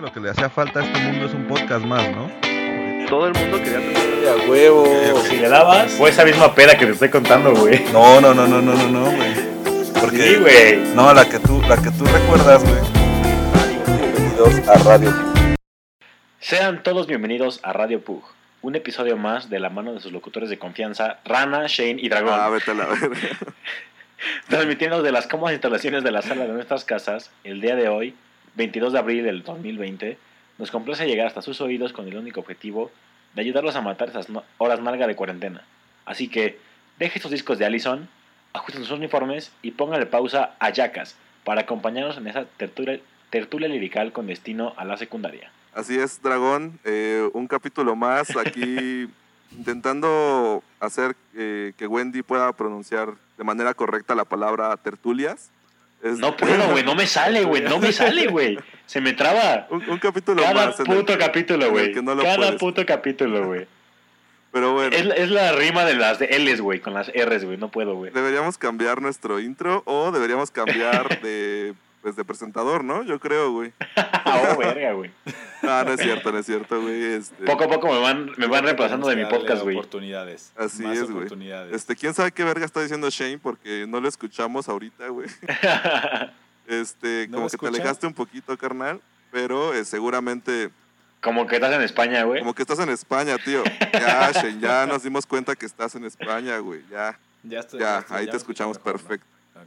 que lo que le hacía falta a este mundo es un podcast más, ¿no? Todo el mundo quería tener a huevo. Si le dabas, fue esa misma peda que te estoy contando, güey. No, no, no, no, no, no, no, güey. Porque, Sí, güey. No, la que tú, la que tú recuerdas, güey. Bienvenidos a Radio. Sean todos bienvenidos a Radio Pug, un episodio más de la mano de sus locutores de confianza, Rana, Shane y Dragón. Ah, vete a la verga. Transmitiendo de las cómodas instalaciones de la sala de nuestras casas, el día de hoy, 22 de abril del 2020, nos complace llegar hasta sus oídos con el único objetivo de ayudarlos a matar esas no- horas largas de cuarentena. Así que, deje sus discos de Allison, ajusten sus uniformes y pónganle pausa a Yacas para acompañarnos en esa tertulia, tertulia lirical con destino a la secundaria. Así es, Dragón. eh, un capítulo más aquí intentando hacer eh, que Wendy pueda pronunciar de manera correcta la palabra tertulias. No puedo, güey, no me sale, güey, no me sale, güey. Se me traba. un, un capítulo Cada más. el puto capítulo, güey. no Cada puedes. puto capítulo, güey. Pero bueno, Es, es la rima de las de L's, güey, con las R's, güey. No puedo, güey. deberíamos cambiar nuestro intro o deberíamos cambiar de, pues, de presentador, ¿no? Yo creo, güey. oh, verga, güey. Ah, no es cierto, no es cierto, güey. Este, Poco a poco me van, me van reemplazando de mi podcast, güey. Oportunidades. Así Más es, güey. oportunidades. Este, quién sabe qué verga está diciendo Shane porque no lo escuchamos ahorita, güey. Este, ¿No como que te alejaste un poquito, carnal, pero eh, seguramente, Como que estás en España, güey. como que estás en España, tío. Ya, Shane, ya nos dimos cuenta que estás en España, güey. Ya, Ya, estoy- ya, estoy- ahí ya te escuchamos mejor, ¿no?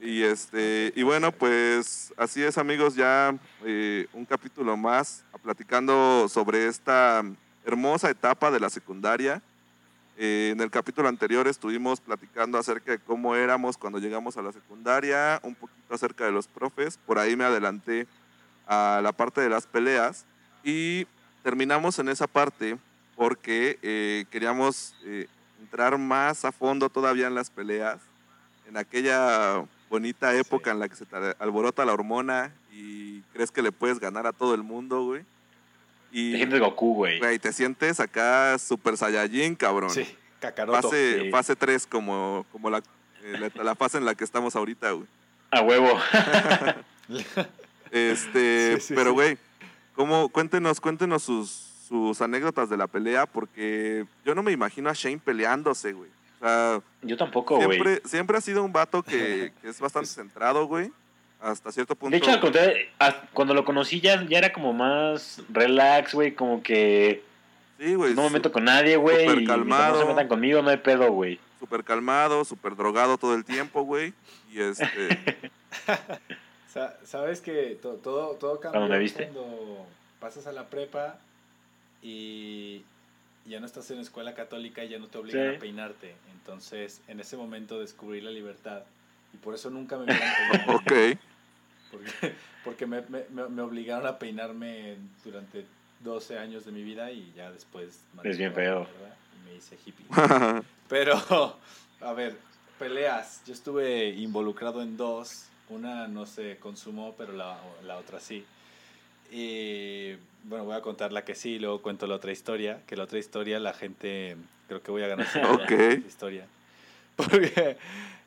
Y este, y bueno, pues así es, amigos, ya eh, un capítulo más platicando sobre esta hermosa etapa de la secundaria. Eh, en el capítulo anterior estuvimos platicando acerca de cómo éramos cuando llegamos a la secundaria, un poquito acerca de los profes. Por ahí me adelanté a la parte de las peleas y terminamos en esa parte porque eh, queríamos entrar más a fondo todavía en las peleas, en aquella bonita época en la que se te alborota la hormona y crees que le puedes ganar a todo el mundo, güey. Y, Te sientes Goku, güey. güey, te sientes acá super saiyajin, cabrón. Sí, Kakaroto. Fase, sí. fase 3 como, como la, eh, la, la fase en la que estamos ahorita, güey. A huevo. Este, Sí, pero güey, ¿cómo? Cuéntenos, cuéntenos sus, sus anécdotas de la pelea, porque yo no me imagino a Shane peleándose, güey. Sea, Yo tampoco, güey. siempre, siempre ha sido un vato que, que es bastante centrado, güey. Hasta cierto punto. De hecho, al contrario, cuando lo conocí ya, ya era como más relax, güey. Como que sí, güey. no me meto con nadie, güey. súper Y calmado. no se metan conmigo, no hay pedo, güey. Súper calmado, súper drogado todo el tiempo, güey. Y este. Sa- Sabes que to- todo, todo cambia ¿Cuándo me viste? cuando pasas a la prepa y ya no estás en escuela católica y ya no te obligan Sí. a peinarte. Entonces, en ese momento descubrí la libertad y por eso nunca me peinado. ok. Porque, porque me, me- me- obligaron a peinarme durante 12 años de mi vida y ya después... Es bien feo. Y me hice hippie. Pero, a ver, peleas. Yo estuve involucrado en dos. Una no se consumó, pero la, la otra sí. Y bueno, voy a contar la que sí, y luego cuento la otra historia. Que la otra historia, la gente, creo que voy a ganar esa Ok. historia. Porque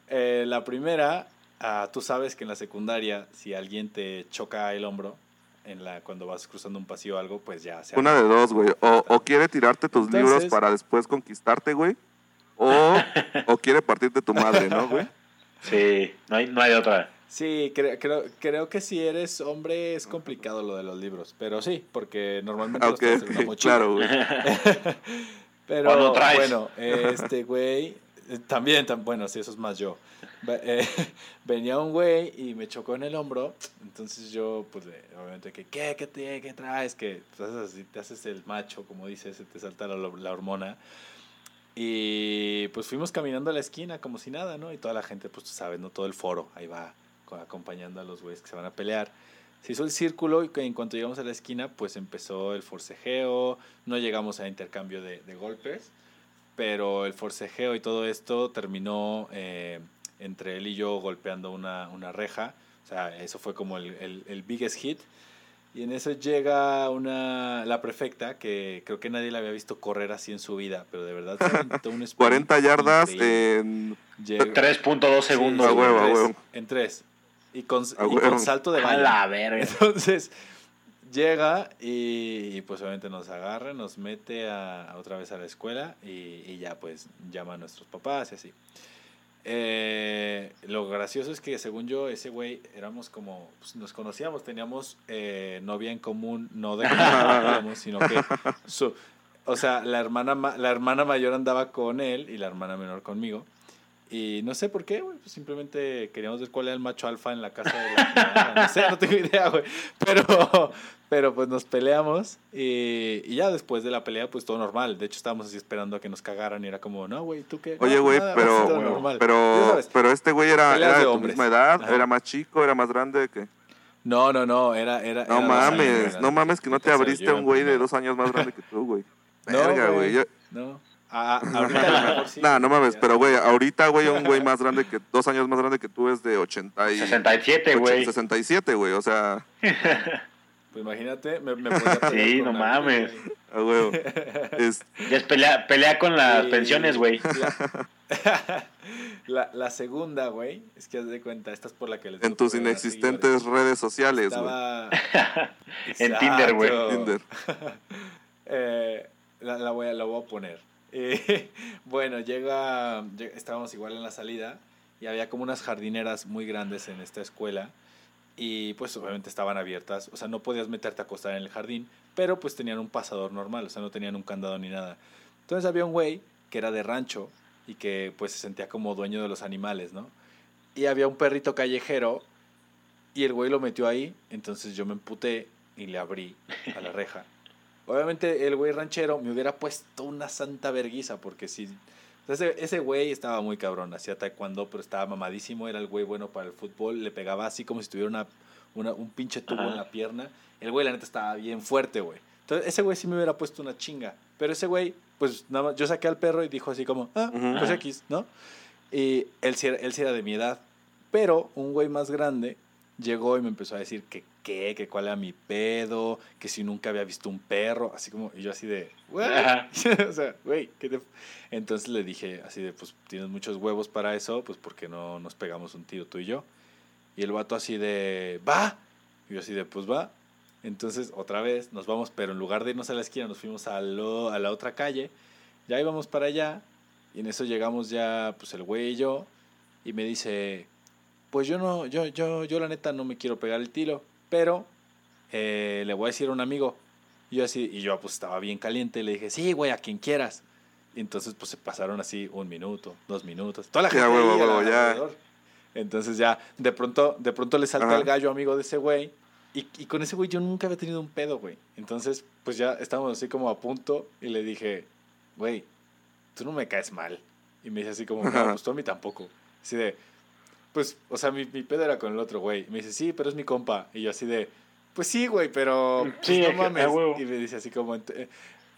eh, la primera, ah, tú sabes que en la secundaria, si alguien te choca el hombro, en la, cuando vas cruzando un pasillo o algo, pues ya se Una de dos, güey. O, o quiere tirarte tus Entonces- libros para después conquistarte, güey. O, o quiere partirte tu madre, ¿no, güey? Sí, no hay, no hay otra. Sí, creo, creo, creo que si eres hombre es complicado lo de los libros, pero sí, porque normalmente Ah, los traes en una ok, mochila. claro, güey. Pero O no traes. bueno, este güey, eh, también, tam- bueno, sí, eso es más yo. Eh, venía un güey y me chocó en el hombro, entonces yo, pues, obviamente, que, ¿qué, qué, te- qué traes? Que pues, haces así, te haces el macho, como dices, se te salta la, la hormona. Y pues fuimos caminando a la esquina como si nada, ¿no? Y toda la gente, pues tú sabes, ¿no? Todo el foro ahí va acompañando a los güeyes que se van a pelear. Se hizo el círculo y que en cuanto llegamos a la esquina, pues empezó el forcejeo, no llegamos a intercambio de, de golpes, pero el forcejeo y todo esto terminó eh, entre él y yo golpeando una, una reja, o sea, eso fue como el, el, el biggest hit. Y en eso llega una, la prefecta, que creo que nadie la había visto correr así en su vida, pero de verdad se un sprint 40 yardas increíble. en... Llega- 3.2 Sí, segundos, sí, en. En tres. Y con, A y huevo. con salto de A baño. la verga. Entonces, llega y, y, pues obviamente nos agarra, nos mete a, a otra vez a la escuela y, y ya pues llama a nuestros papás y así. Eh, lo gracioso es que según yo, ese güey éramos como, pues, nos conocíamos, teníamos eh, novia en común, no de que sino que su, o sea, la hermana, ma- la hermana mayor andaba con él y la hermana menor conmigo. Y no sé por qué, güey, pues simplemente queríamos ver cuál era el macho alfa en la casa de la No sé, no tengo idea, güey. Pero, pero pues nos peleamos y, y ya después de la pelea, pues todo normal. De hecho, estábamos así esperando a que nos cagaran y era como, no, güey, ¿tú qué? Oye, güey, pero. Ya pero, pero este güey era, de de tu misma edad, Ajá. era más chico, era más grande que... No, no, no, era... era No era mames, no mames que no te abriste a un güey de dos años más grande que tú, güey. Verga, güey. No. Ah, ah, ahorita. Nah, no mames, pero güey, ahorita, güey, un güey más grande que, dos años más grande que tú es de 80 y... 67, güey. 67, güey, o sea, Pues imagínate, me, me podía pelear Sí, no mames. güey. a huevo. Es, Ya es pelea, pelea con las pensiones, güey. La, la, la segunda, güey, es que haz de cuenta, esta es por la que les en tus inexistentes redes sociales, güey. Estaba... En Tinder, güey. Tinder. Eh, la, la voy a, la voy a poner. Eh, bueno, llega, lleg- estábamos igual en la salida y había como unas jardineras muy grandes en esta escuela y pues obviamente estaban abiertas, o sea, no podías meterte a acostar en el jardín, pero pues tenían un pasador normal, o sea, no tenían un candado ni nada. Entonces había un güey que era de rancho y que pues se sentía como dueño de los animales, ¿no? Y había un perrito callejero y el güey lo metió ahí, entonces yo me emputé y le abrí a la reja. Obviamente el güey ranchero me hubiera puesto una santa verguiza porque si... sea, Ese, güey estaba muy cabrón, hacía taekwondo, pero estaba mamadísimo, era el güey bueno para el fútbol, le pegaba así como si tuviera una, una- un pinche tubo Ajá. en la pierna. El güey la neta estaba bien fuerte, güey. Entonces ese güey sí me hubiera puesto una chinga. Pero ese güey, pues nada más, yo saqué al perro y dijo así como, ah, pues X, ¿no? Y él él sí era de mi edad. Pero un güey más grande llegó y me empezó a decir que qué, que cuál era mi pedo, que si nunca había visto un perro, así como, y yo así de? Ajá. o sea, güey, ¿qué te...? Entonces le dije así de, pues tienes muchos huevos para eso, pues porque no nos pegamos un tiro tú y yo. Y el vato así de, va. Y yo así de, pues va. Entonces otra vez nos vamos, pero en lugar de irnos a la esquina, nos fuimos a, lo- a la otra calle. Ya íbamos para allá. Y en eso llegamos ya, pues el güey y yo. Y me dice, pues yo no, yo, yo, yo la neta no me quiero pegar el tiro, pero eh, le voy a decir a un amigo. Y yo así, y yo pues estaba bien caliente, le dije, sí, güey, a quien quieras. Y entonces pues se pasaron así un minuto, dos minutos, toda la Ya, gente huevo, al- ya. Entonces ya, de pronto, de pronto le salta Ajá. el gallo amigo de ese güey. Y, y con ese güey yo nunca había tenido un pedo, güey. Entonces, pues ya estábamos así como a punto y le dije, güey, tú no me caes mal. Y me dice así como, no, pues tú a mí tampoco. Así de, pues, o sea, mi, mi pedo era con el otro güey. Me dice, sí, pero es mi compa. Y yo así de, pues sí, güey, pero pues, Sí, no mames. Y me dice así como, eh,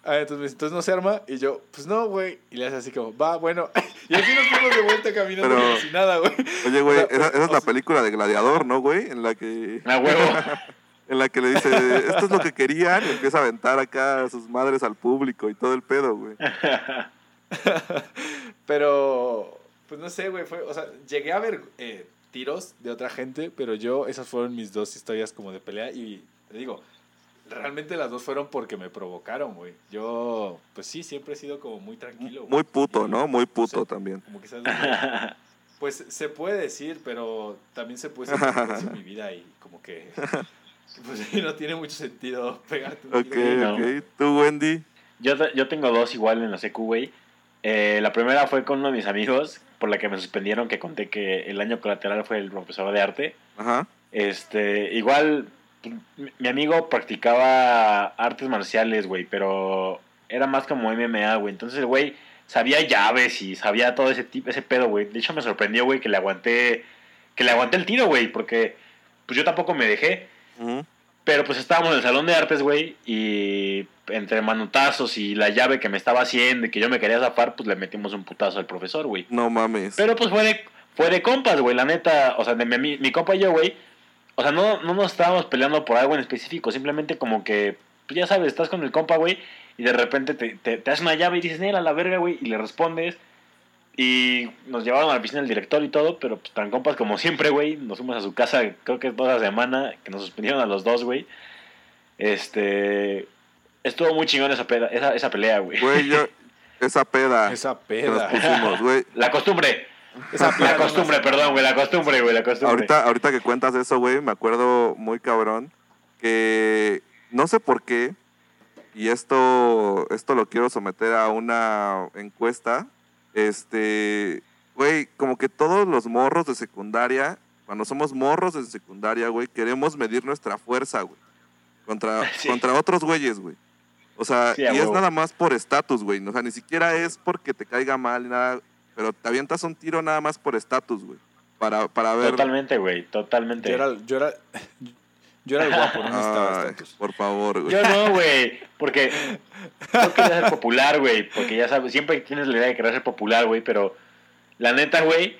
ah, entonces me dice, entonces no se arma. Y yo, pues no, güey. Y le hace así como, va, bueno. y así nos fuimos de vuelta caminando Pero- como si nada, güey. Oye, güey, O sea, esa, esa es la sea- película de Gladiador, ¿no, güey? En la que A huevo. en la que le dice, esto es lo que querían, y empieza a aventar acá a sus madres al público y todo el pedo, güey. Pero, pues no sé, güey, fue, o sea, llegué a ver eh, tiros de otra gente, pero yo, esas fueron mis dos historias como de pelea y te digo, realmente las dos fueron porque me provocaron, güey. Yo, pues sí, siempre he sido como muy tranquilo. güey. Muy puto, Y, ¿no? Muy puto sí. también. Como quizás, pues se puede decir, pero también se puede decir que crecí mi vida y como que, pues sí, no tiene mucho sentido pegarte un Ok, tiro. no. ok. ¿Tú, Wendy? Yo, yo tengo dos igual en la secu, güey. Eh, la primera fue con uno de mis amigos, por la que me suspendieron, que conté que el año colateral fue el profesor de arte. Ajá. Este, igual, mi- mi amigo practicaba artes marciales, güey, pero era más como MMA, güey. Entonces el güey sabía llaves y sabía todo ese tipo, ese pedo, güey. De hecho me sorprendió, güey, que le aguanté, que le aguanté el tiro, güey, porque pues yo tampoco me dejé. Ujú. Pero pues estábamos en el salón de artes, güey, y entre manutazos y la llave que me estaba haciendo y que yo me quería zafar, pues le metimos un putazo al profesor, güey. No mames. Pero pues fue de, fue de compas, güey, la neta, o sea, de mi, mi compa y yo, güey, o sea, no, no nos estábamos peleando por algo en específico, simplemente como que, pues ya sabes, estás con el compa, güey, y de repente te, te, te hace una llave y dices, nela, la verga, güey, y le respondes. Y nos llevaron a la piscina del director y todo, pero pues tan compas como siempre, güey. Nos fuimos a su casa, creo que toda la semana, que nos suspendieron a los dos, güey. Este. Estuvo muy chingón esa, peda, esa, esa pelea, güey. Güey, yo, esa peda Esa que nos peda. pusimos, güey. La costumbre. Esa La costumbre, perdón, güey. La costumbre, güey. La costumbre. Ahorita, ahorita que cuentas eso, güey, me acuerdo muy cabrón que no sé por qué, y esto, esto lo quiero someter a una encuesta, este, güey, como que todos los morros de secundaria, cuando somos morros de secundaria, güey, queremos medir nuestra fuerza, güey, contra, Sí. contra otros güeyes, güey. O sea, Sí, y es nada más por estatus, güey. O sea, ni siquiera es porque te caiga mal nada, pero te avientas un tiro nada más por estatus, güey. Para, para ver. Totalmente, güey. Totalmente. Yo era, yo era, yo era el guapo, no necesitaba Ay, estatus. por favor, güey. Yo no, güey. Porque no quería ser popular, güey. Porque ya sabes, siempre tienes la idea de querer ser popular, güey. Pero la neta, güey,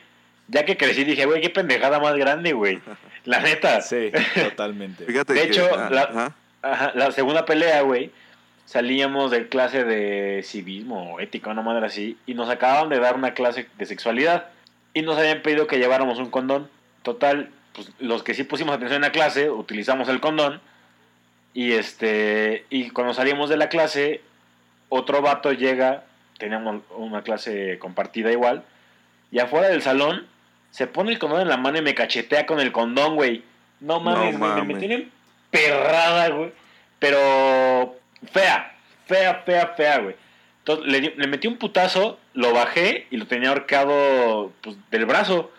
ya que crecí dije, güey, qué pendejada más grande, güey. La neta. Sí, totalmente. Fíjate De que- hecho, ah, la-. Ajá, la segunda pelea, güey, salíamos de clase de civismo o ética, una madre así, y nos acababan de dar una clase de sexualidad y nos habían pedido que lleváramos un condón. Total, pues los que sí pusimos atención en la clase, utilizamos el condón y este y cuando salimos de la clase, otro vato llega, teníamos una clase compartida igual, y afuera del salón se pone el condón en la mano y me cachetea con el condón, güey. No mames, güey, me mames. metí en perrada, güey. Pero fea, fea, fea, fea, güey. Entonces le, le metí un putazo, lo bajé y lo tenía ahorcado pues, del brazo.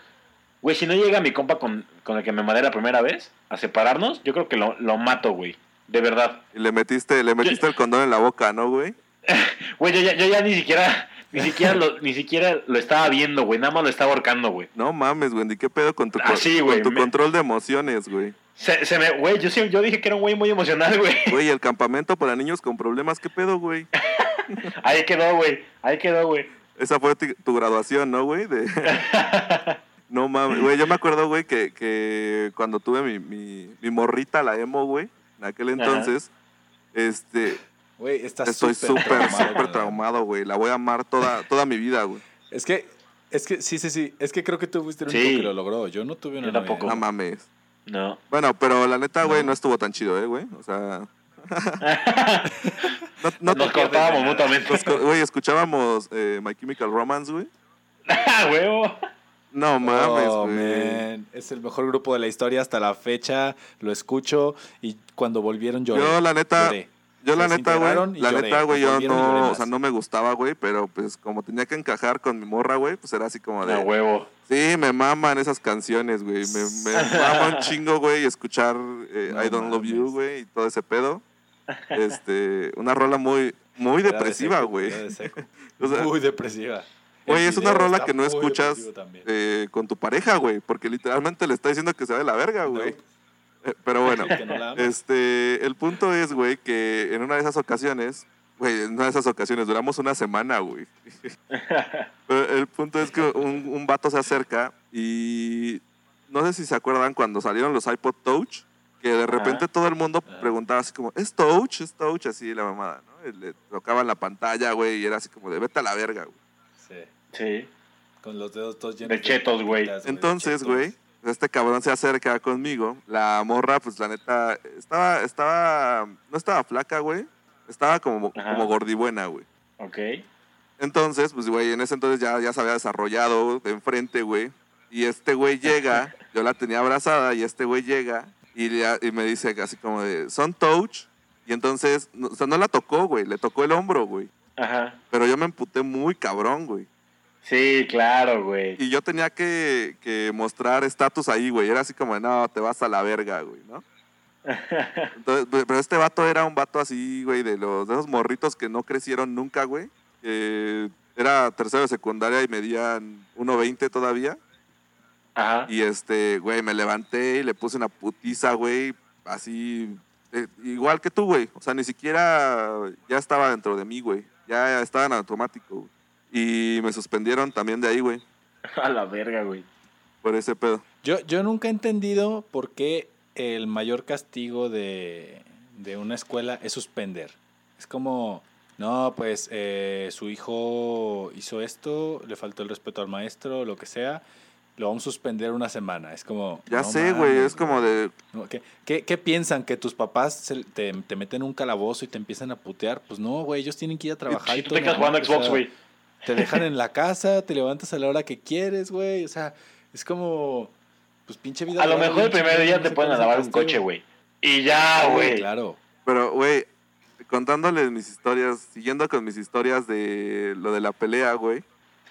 Güey, si no llega mi compa con, con el que me madé la primera vez a separarnos, yo creo que lo, lo mato, güey. De verdad. Y le metiste, le metiste el condón en la boca, ¿no, güey? Güey, yo ya, yo ya ni siquiera, ni siquiera lo, ni siquiera lo estaba viendo, güey. Nada más lo estaba ahorcando, güey. No mames, güey. ¿y ¿Qué pedo con tu, Ah, con- sí, con güey, tu me- control de emociones, güey? Se, se me, güey, yo, sí- yo dije que era un güey muy emocional, güey. Güey, el campamento para niños con problemas, ¿qué pedo, güey? Ahí quedó, güey. Ahí quedó, güey. Esa fue tu graduación, ¿no, güey? De... no mames, güey. Yo me acuerdo, güey, que, que cuando tuve mi, mi, mi morrita, la emo, güey, en aquel entonces, este, Güey, estás estoy súper, súper traumado, güey. La voy a amar toda, toda mi vida, güey. Es que, es que, sí, sí, sí. Es que creo que tú fuiste el Sí. único que lo logró. Yo no tuve una tampoco. No mames. No. Bueno, pero la neta, güey, No. no estuvo tan chido, ¿eh, güey? O sea... no, no Nos cortábamos mutuamente. Güey, escuchábamos eh, My Chemical Romance, güey. ¡Ah, huevo! No mames, Oh, güey. man. Es el mejor grupo de la historia hasta la fecha. Lo escucho y cuando volvieron lloré. Yo, la neta, Lloré. yo la Se neta, güey, la lloré. neta, güey, yo no, o sea, no me gustaba, güey, pero pues como tenía que encajar con mi morra, güey, pues era así como de, ¡A huevo! sí, me maman esas canciones, güey, me, me mama un chingo, güey, escuchar eh, No I Don't Love You, mames. güey, y todo ese pedo. Este, una rola muy, muy Era de depresiva, güey. de. O sea, muy depresiva. Güey, es una rola que no escuchas eh, con tu pareja, güey, porque literalmente le está diciendo que se va de la verga, güey. Eh, Pero bueno, no este, el punto es, güey, que en una de esas ocasiones, güey, en una de esas ocasiones duramos una semana, güey. Pero el punto es que un, un vato se acerca y no sé si se acuerdan cuando salieron los iPod Touch, que de repente todo el mundo preguntaba así como, ¿es Touch? ¿Es Touch? Así la mamada, ¿no? Y le tocaban la pantalla, güey, y era así como de, vete a la verga, güey. Sí. Sí. Con los dedos todos llenos De chetos, güey. Entonces, güey, este cabrón se acerca conmigo. La morra, pues la neta, estaba, estaba, no estaba flaca, güey. Estaba como, Ajá. como gordibuena, güey. Ok. Entonces, pues, güey, en ese entonces ya, ya se había desarrollado de enfrente, güey. Y este güey llega, yo la tenía abrazada, y este güey llega y, le- y me dice así como de, son touch. Y entonces, no, o sea, no la tocó, güey, le tocó el hombro, güey. Ajá. Pero yo me emputé muy cabrón, güey. Sí, claro, güey. Y yo tenía que, que mostrar estatus ahí, güey. Era así como, no, te vas a la verga, güey, ¿no? Entonces, pe- pero este vato era un vato así, güey, de los de esos morritos que no crecieron nunca, güey. Que era tercero de secundaria y medían 1.20 todavía. Ajá. Y este, güey, me levanté y le puse una putiza, güey, así, eh, igual que tú, güey. O sea, ni siquiera ya estaba dentro de mí, güey. Ya estaba en automático, güey. Y me suspendieron también de ahí, güey, A la verga, güey. por ese pedo. Yo, yo nunca he entendido por qué el mayor castigo de, de una escuela es suspender. Es como, no, pues eh, su hijo hizo esto, le faltó el respeto al maestro, lo que sea, lo vamos a suspender una semana. Es como... Ya no sé, güey, es como de... ¿Qué, qué, qué piensan? ¿Que tus papás se- te, te meten en un calabozo y te empiezan a putear? Pues no, güey, ellos tienen que ir a trabajar. Y tú todo te quedas jugando o Xbox, sea. Te dejan en la casa, te levantas a la hora que quieres, güey. O sea, es como... Pues pinche vida. A lo mejor el primer día no te pueden lavar un coche, güey. Y ya, güey. Claro. Pero, güey, contándoles mis historias, siguiendo con mis historias de lo de la pelea, güey.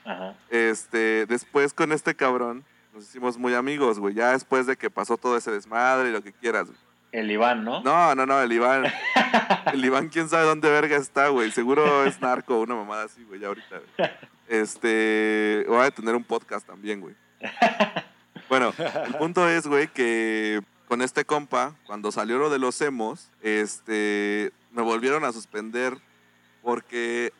Ajá. Este, después con este cabrón nos hicimos muy amigos, güey. Ya después de que pasó todo ese desmadre y lo que quieras, güey. El Iván, ¿no? No, no, no, el Iván. El Iván, quién sabe dónde verga está, güey. Seguro es narco, una mamada así, güey, ya ahorita. güey. Este, voy a tener un podcast también, güey. Bueno, el punto es, güey, que con este compa, cuando salió lo de los emos, este, me volvieron a suspender porque,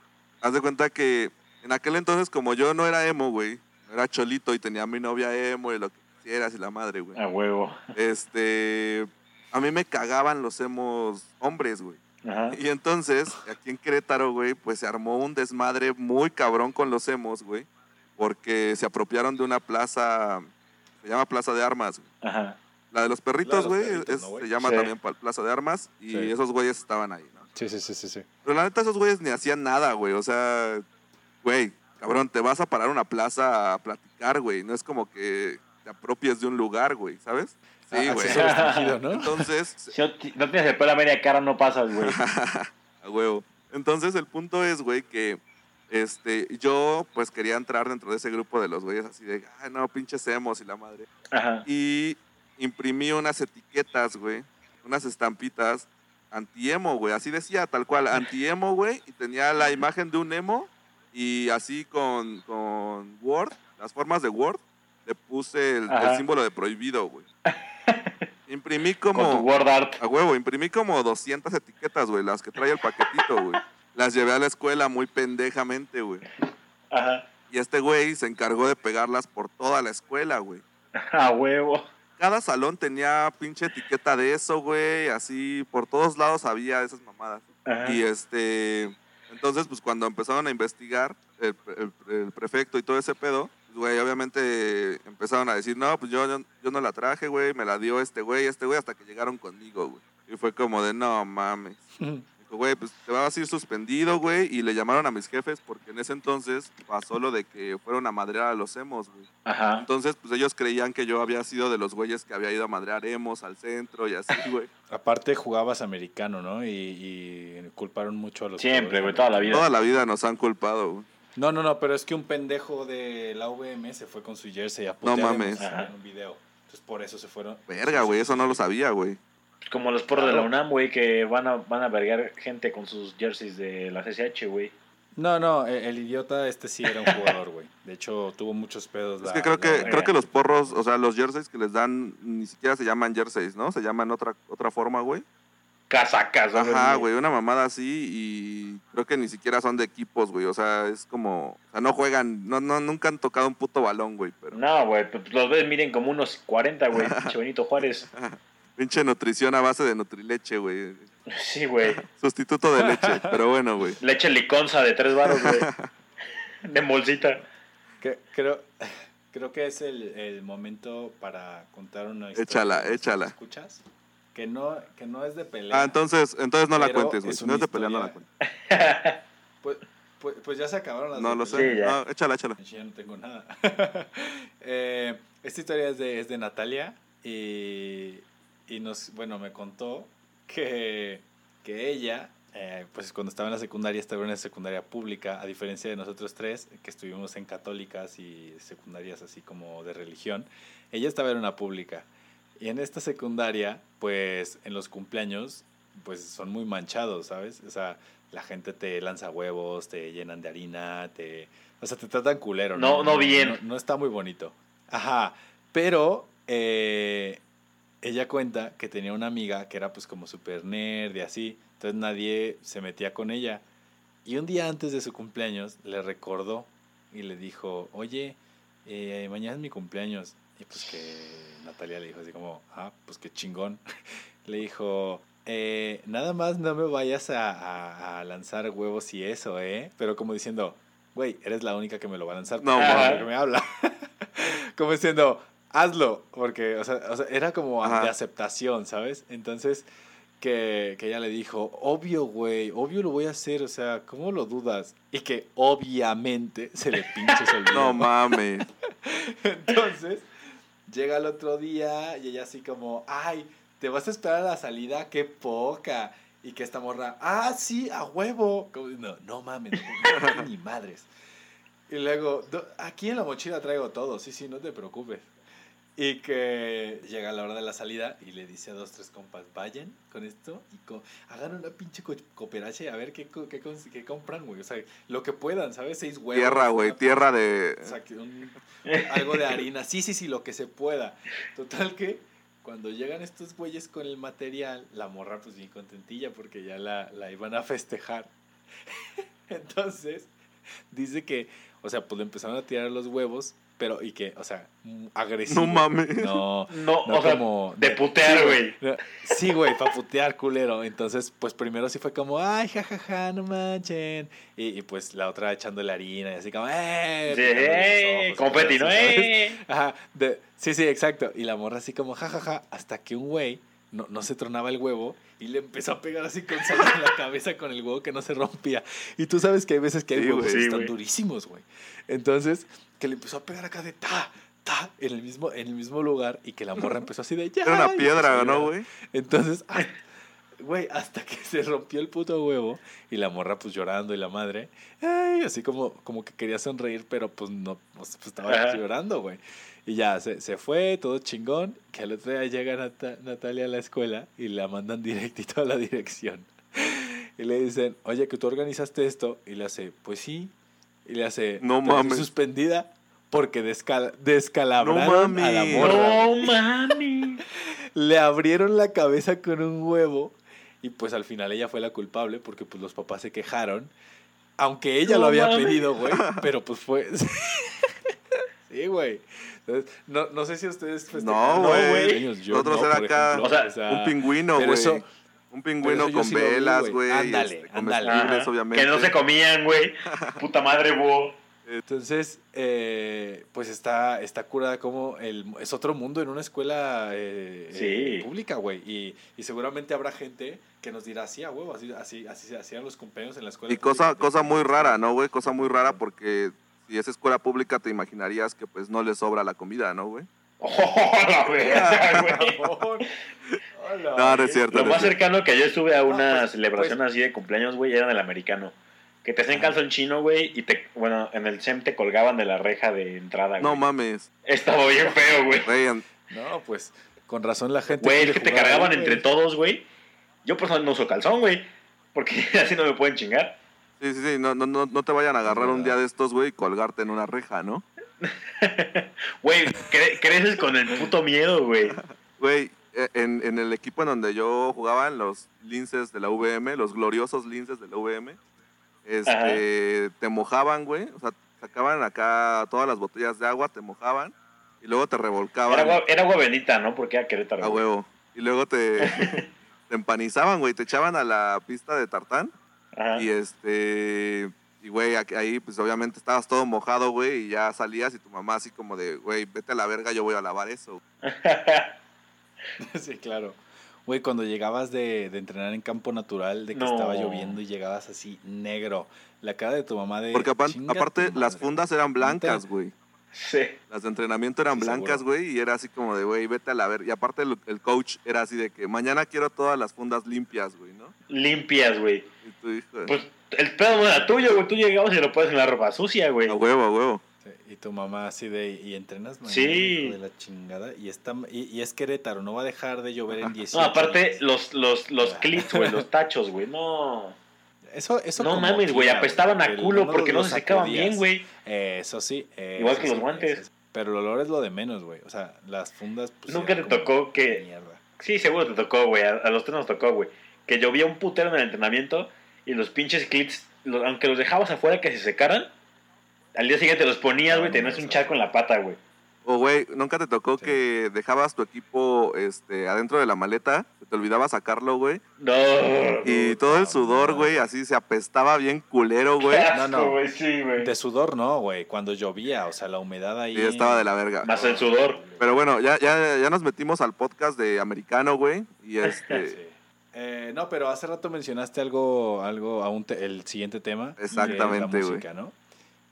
haz de cuenta que en aquel entonces, como yo no era emo, güey, no era cholito y tenía a mi novia emo y lo que quisieras y la madre, güey. A huevo. Este, a mí me cagaban los emos hombres, güey. Ajá. Y entonces, aquí en Querétaro, güey, pues se armó un desmadre muy cabrón con los emos, güey, porque se apropiaron de una plaza, se llama Plaza de Armas, güey. Ajá. La de los perritos, güey, se llama Sí. también Plaza de Armas y Sí. esos güeyes estaban ahí, ¿no? Sí, sí, sí, sí, sí. Pero la neta, esos güeyes ni hacían nada, güey, o sea, güey, cabrón, te vas a parar a una plaza a platicar, güey, no es como que te apropies de un lugar, güey, ¿sabes? Sí, Ah, güey. Entonces, Si no, ti- no tienes el pelo a media cara, no pasas, güey. A huevo. Entonces el punto es, güey, que este, yo pues quería entrar dentro de ese grupo de los güeyes así de, ay no, pinches emos y la madre. Ajá. Y imprimí unas etiquetas, güey, unas estampitas anti-emo, güey, así decía, tal cual, anti-emo, güey, y tenía la imagen de un emo y así con, con Word, las formas de Word, le puse el, símbolo de prohibido, güey. Imprimí Con tu como... word art. A huevo, imprimí como 200 etiquetas, güey, las que trae el paquetito, güey. Las llevé a la escuela muy pendejamente, güey. Ajá. Y este güey se encargó de pegarlas por toda la escuela, güey. A huevo. Cada salón tenía pinche etiqueta de eso, güey, así por todos lados había esas mamadas. Ajá. Y este, entonces, pues cuando empezaron a investigar, el, el- el prefecto y todo ese pedo, güey, obviamente empezaron a decir, no, pues yo, yo, yo no la traje, güey, me la dio este güey, este güey, hasta que llegaron conmigo, güey. Y fue como de, no mames. Dijo, güey, pues te vas a ir suspendido, güey. Y le llamaron a mis jefes porque en ese entonces pasó lo de que fueron a madrear a los emos, güey. Ajá. Entonces, pues ellos creían que yo había sido de los güeyes que había ido a madrear emos al centro y así, güey. Aparte jugabas americano, ¿no? Y, y culparon mucho a los Siempre, güey, toda la vida. Toda la vida nos han culpado, güey. No, no, no, pero es que un pendejo de la VM se fue con su jersey a putear mames. en un video. Entonces por eso se fueron. Verga, güey, eso no lo sabía, güey. Como los porros de la. UNAM, güey, que van a, van a vergar gente con sus jerseys de la CCH, güey. No, no, el, el idiota este sí era un jugador, güey. De hecho, tuvo muchos pedos. Es la- que creo la que creo que los porros, o sea, los jerseys que les dan ni siquiera se llaman jerseys, ¿no? Se llaman otra otra forma, güey. Casacas, Ajá, güey, una mamada así y creo que ni siquiera son de equipos, güey. O sea, es como, o sea, no juegan, no, no, nunca han tocado un puto balón, güey, pero No, güey, pues los ves, miren como unos 40, güey. Pinche Benito Juárez. pinche nutrición a base de nutrileche, güey. Sí, güey. Sustituto de leche, pero bueno, güey. Leche liconza de tres baros, güey. De bolsita. Que- creo, creo que es el, el momento para contar una historia. Échala, échala. ¿Escuchas? Que no, que no es de pelea. Ah, entonces, entonces no la cuentes, güey. Si no es de pelea, no la cuentes. Pues, pues, pues ya se acabaron las No lo pelea. sé. Sí, ya. No, échala, échala. Ya no tengo nada. Eh, esta historia es de, es de Natalia y, y nos, bueno, me contó que, que ella, eh, pues cuando estaba en la secundaria, estaba en una secundaria pública, a diferencia de nosotros tres, que estuvimos en católicas y secundarias así como de religión, ella estaba en una pública. Y en esta secundaria, pues en los cumpleaños, pues son muy manchados, ¿sabes? O sea, la gente te lanza huevos, te llenan de harina, te... O sea, te tratan culero. No, no bien. No, no está muy bonito. Ajá. Pero eh, ella cuenta que tenía una amiga que era pues como super nerd y así. Entonces nadie se metía con ella. Y un día antes de su cumpleaños le recordó y le dijo, oye, eh, mañana es mi cumpleaños. Y pues que Natalia le dijo así como, ah, pues qué chingón. le dijo, "Eh, nada más no me vayas a, a- a lanzar huevos y eso, ¿eh? Pero como diciendo, güey, eres la única que me lo va a lanzar. No, mames. que me habla. como diciendo, hazlo, porque, o sea, o sea, era como Ajá. de aceptación, ¿sabes? Entonces, que, que ella le dijo, obvio, güey, obvio lo voy a hacer, o sea, ¿cómo lo dudas? Y que obviamente se le pinche se olvidó. No mames. Entonces, llega el otro día y ella así como, ay, ¿te vas a esperar a la salida? ¡Qué poca! Y que esta morra, ah, sí, a huevo. Como, no, no mames, no, ni madres. Y luego, "Do- aquí en la mochila traigo todo, sí, sí, no te preocupes. Y que llega la hora de la salida y le dice a dos, tres compas, vayan con esto y co- hagan una pinche co- a ver qué, co- qué, compran, güey. O sea, lo que puedan, ¿sabes? Seis huevos. Tierra, güey, tierra de... o sea, un- algo de harina. Sí, sí, sí, lo que se pueda. Total que cuando llegan estos güeyes con el material, la morra pues bien contentilla porque ya la, la iban a festejar. Entonces, dice que, o sea, pues le empezaron a tirar los huevos, pero, y que, o sea, mm, agresivo. No mames. No, No, no o sea, como... de putear, güey. Sí, güey, para putear, culero. Entonces, pues primero sí fue como, ay, jajaja, no manchen. Y, y, pues la otra echándole harina y así como, eh. Sí, eh, confeti, ¿no? Eh. Ajá, de- sí, sí, exacto. Y la morra así como, jajaja, hasta que un güey no, no se tronaba el huevo y le empezó a pegar así con sal en la cabeza con el huevo que no se rompía. Y tú sabes que hay veces que hay Sí, huevos que Sí, están durísimos, güey. Entonces, que le empezó a pegar acá de ta, ta, en el mismo, en el mismo lugar y que la morra empezó así de ya. Era una piedra, ¿no, güey? Entonces, güey, hasta que se rompió el puto huevo y la morra pues llorando y la madre, ay, así como, como que quería sonreír, pero pues no, pues, pues, estaba Ajá. llorando, güey. Y ya, se, se fue, todo chingón, que al otro día llega Nata- Natalia a la escuela y la mandan directito a la dirección. Y le dicen, oye, que tú organizaste esto. Y le hace, pues sí. Y le hace, No "Pero fui mames. suspendida porque descal descalabraron No a la mames. morra. No mami. Le abrieron la cabeza con un huevo y pues al final ella fue la culpable porque pues los papás se quejaron. Aunque ella No lo había mames. pedido, güey, pero pues fue... sí, güey. Entonces, no, no sé si ustedes festejaron No, güey. Nosotros no, era acá ejemplo, O sea, Un pingüino, güey. Un pingüino con sí velas, güey. güey. Ándale, este, ándale. obviamente. Que no se comían, güey. Puta madre, búho. Entonces, eh, pues está, está curada como el, es otro mundo en una escuela eh, Sí. eh, pública, güey. Y, y seguramente habrá gente que nos dirá, sí, a huevo, así, así, así se hacían los cumpleaños en la escuela. Y cosa, pública". cosa muy rara, ¿no, güey? Cosa muy rara porque si es escuela pública te imaginarías que pues no le sobra la comida, ¿no, güey? Oh, la verga, güey. No, no es cierto. Lo no más cierto. cercano que yo estuve a una pues, celebración así de cumpleaños, güey, era en el americano. Que te hacían calzón chino, güey, y te, bueno, en el SEM te colgaban de la reja de entrada, güey. No mames. Estaba bien feo, güey. No, pues con razón la gente. Güey, es que te cargaban entre todos, güey. Yo personalmente no uso calzón, güey. Porque así no me pueden chingar. Sí, sí, sí. No, no, no, no te vayan a agarrar un día de estos, güey, y colgarte en una reja, ¿no? Güey, cre- creces con el puto miedo, güey. Güey, en, en el equipo en donde yo jugaba, en los linces de la VM, los gloriosos linces de la VM, este, te mojaban, güey. O sea, sacaban acá todas las botellas de agua, te mojaban y luego te revolcaban Era agua, era agua bendita, ¿no? Porque era Querétaro. a huevo. Y luego te, te empanizaban, güey. Te echaban a la pista de tartán Ajá. y este... Y, güey, ahí, pues, obviamente estabas todo mojado, güey, y ya salías y tu mamá así como de, güey, vete a la verga, yo voy a lavar eso. sí, claro. Güey, cuando llegabas de, de entrenar en campo natural, de que No. estaba lloviendo y llegabas así negro, la cara de tu mamá de. Porque apa- "Chinga aparte, tu las madre". fundas eran blancas, güey. sí. Las de entrenamiento eran Sí, blancas, güey, y era así como de, güey, vete a la ver. Y aparte el, el coach era así de que mañana quiero todas las fundas limpias, güey, ¿no? Limpias, güey. Pues el pedo no era tuyo, güey. Tú llegabas y lo puedes en la ropa sucia, güey. a huevo, a huevo. Y tu mamá así de, ¿y entrenas mañana? Sí. hijo de la chingada. Y, está, y, y es Querétaro, no va a dejar de llover en 18 No, aparte, los, los, los clips, güey, los tachos, güey. No. Eso, eso No mames, güey. Apestaban a culo no porque no se secaban bien, güey. Eso sí. Igual eso que los sí, guantes. Pero el olor es lo de menos, güey. O sea, las fundas. Pues, Nunca te tocó que- Mierda. Sí, seguro te tocó, güey. A, a los tres nos tocó, güey. Que llovía un putero en el entrenamiento y los pinches clips, los- aunque los dejabas afuera que se secaran, al día siguiente los ponías, güey, no, tenías no, un charco en la pata, güey. O, güey, ¿nunca te tocó Sí. que dejabas tu equipo este, adentro de la maleta? Te olvidaba sacarlo, güey. No. Y todo el sudor, no. güey, así se apestaba bien culero, güey. No, no. sí. De sudor no, güey. Cuando llovía, o sea, la humedad ahí. Y estaba de la verga. Más el sudor. Pero bueno, ya, ya, ya nos metimos al podcast de americano, güey. Y este. Sí. Eh, no, pero hace rato mencionaste algo, algo a un te- el siguiente tema. Exactamente, güey. música, ¿no?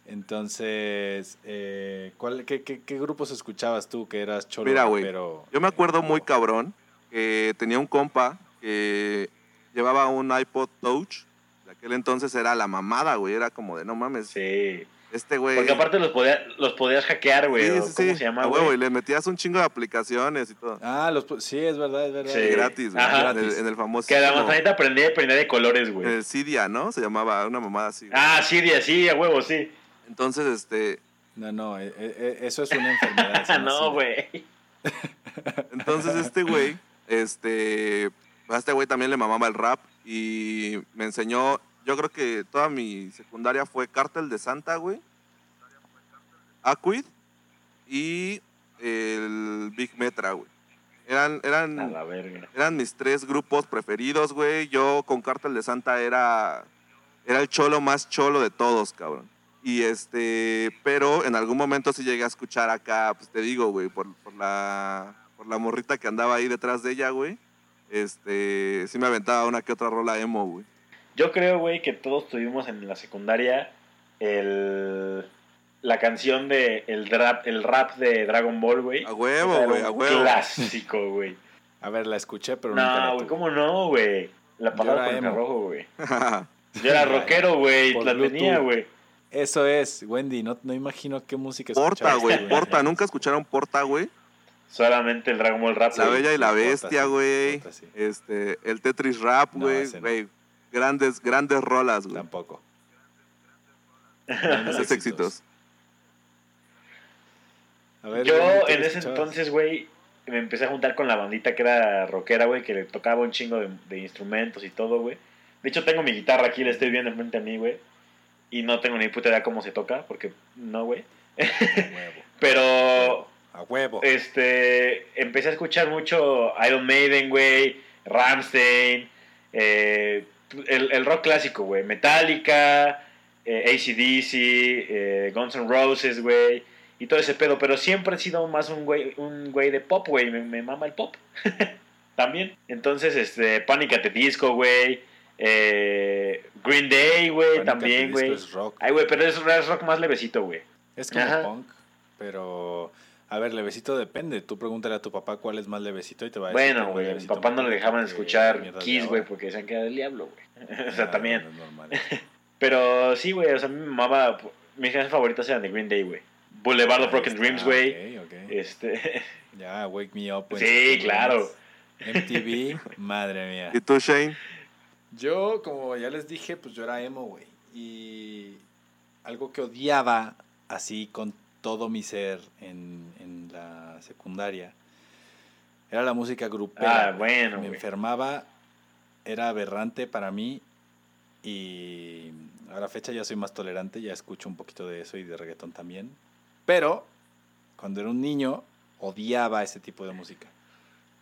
Entonces, eh, ¿cuál, qué, qué, qué grupos escuchabas tú que eras cholo? Mira, güey, pero Yo me acuerdo muy cabrón que tenía un compa que llevaba un iPod Touch. De aquel entonces era la mamada, güey. Era como de no mames. Sí. Este güey. Porque aparte los, podía, los podías hackear, güey. Sí, o sí, ¿Cómo sí, se llama, a huevo, güey? y le metías un chingo de aplicaciones y todo. Ah, los, sí, es verdad, es verdad. Sí. gratis, güey. Ajá. En el, en el famoso. Que la manzanita prendía y prendía de colores, güey. El Cydia, ¿no? Se llamaba una mamada así. güey. Ah, de sí, a huevo, sí. Entonces, este. No, no, eh, eh, eso es una enfermedad. no, güey. Entonces, este güey. Este. A este güey también le mamaba el rap. Y me enseñó. Yo creo que toda mi secundaria fue Cártel de Santa, güey. Aquid. Y el Big Metra, güey. Eran, eran, A la verga. eran mis tres grupos preferidos, güey. Yo con Cártel de Santa era, era el cholo más cholo de todos, cabrón. Y este, pero en algún momento sí llegué a escuchar acá, pues te digo, güey, por, por la, por la morrita que andaba ahí detrás de ella, güey. Este, sí me aventaba una que otra rola emo, güey. Yo creo, güey, que todos tuvimos en la secundaria el, la canción de el rap, el rap de Dragon Ball, güey. A huevo, güey, a huevo. Clásico, güey. A ver, la escuché, pero la No, güey. ¿cómo no, güey? La palabra con rojo, güey. Yo era rockero, güey, la Bluetooth. tenía, güey. Eso es, Wendy, no, no imagino qué música Porta, güey, Porta. ¿Nunca escucharon Porta, güey? Solamente el Dragon Ball Rap, La. Bella y la Bestia, güey. Sí. Este, el Tetris Rap, güey. no. Grandes, grandes rolas, güey. Tampoco. Esos éxitos. A ver, Yo Wendy, ¿qué en ese escuchabas? entonces, güey, me empecé a juntar con la bandita que era rockera, güey, que le tocaba un chingo de, de instrumentos y todo, güey. De hecho, tengo mi guitarra aquí, la estoy viendo enfrente a mí, güey. Y no tengo ni puta idea cómo se toca, porque no, güey. Pero, A huevo. este, empecé a escuchar mucho Iron Maiden, güey, Ramstein, eh, el, el rock clásico, güey, Metallica, eh, ACDC, eh, Guns N' Roses, güey, y todo ese pedo, pero siempre he sido más un güey, un güey de pop, güey, me, me mama el pop. También. Entonces, este, Panic at the Disco, güey, eh, Green Day, güey, también, güey. Es rock. Ay, güey, pero es, es rock más levecito, güey. Es como Ajá. punk, pero... A ver, levecito depende. Tú pregúntale a tu papá cuál es más levecito y te va a decir. Bueno, güey, a mi papá no le dejaban escuchar Kiss, güey, porque decían que era del diablo, güey. o sea, Ah, también. bueno, es normal. Pero sí, güey, o sea, a mí me mamaba. Mis canciones favoritas eran de Green Day, güey. Boulevard of Broken Dreams, güey. Este. Ya, Wake Me Up. Sí, claro. MTV, madre mía. ¿Y tú, Shane? Yo, como ya les dije, pues yo era emo, güey. Y algo que odiaba así con todo mi ser en, en la secundaria era la música grupera. Ah, bueno, Me enfermaba, era aberrante para mí y a la fecha ya soy más tolerante, ya escucho un poquito de eso y de reggaetón también. Pero cuando era un niño odiaba ese tipo de música.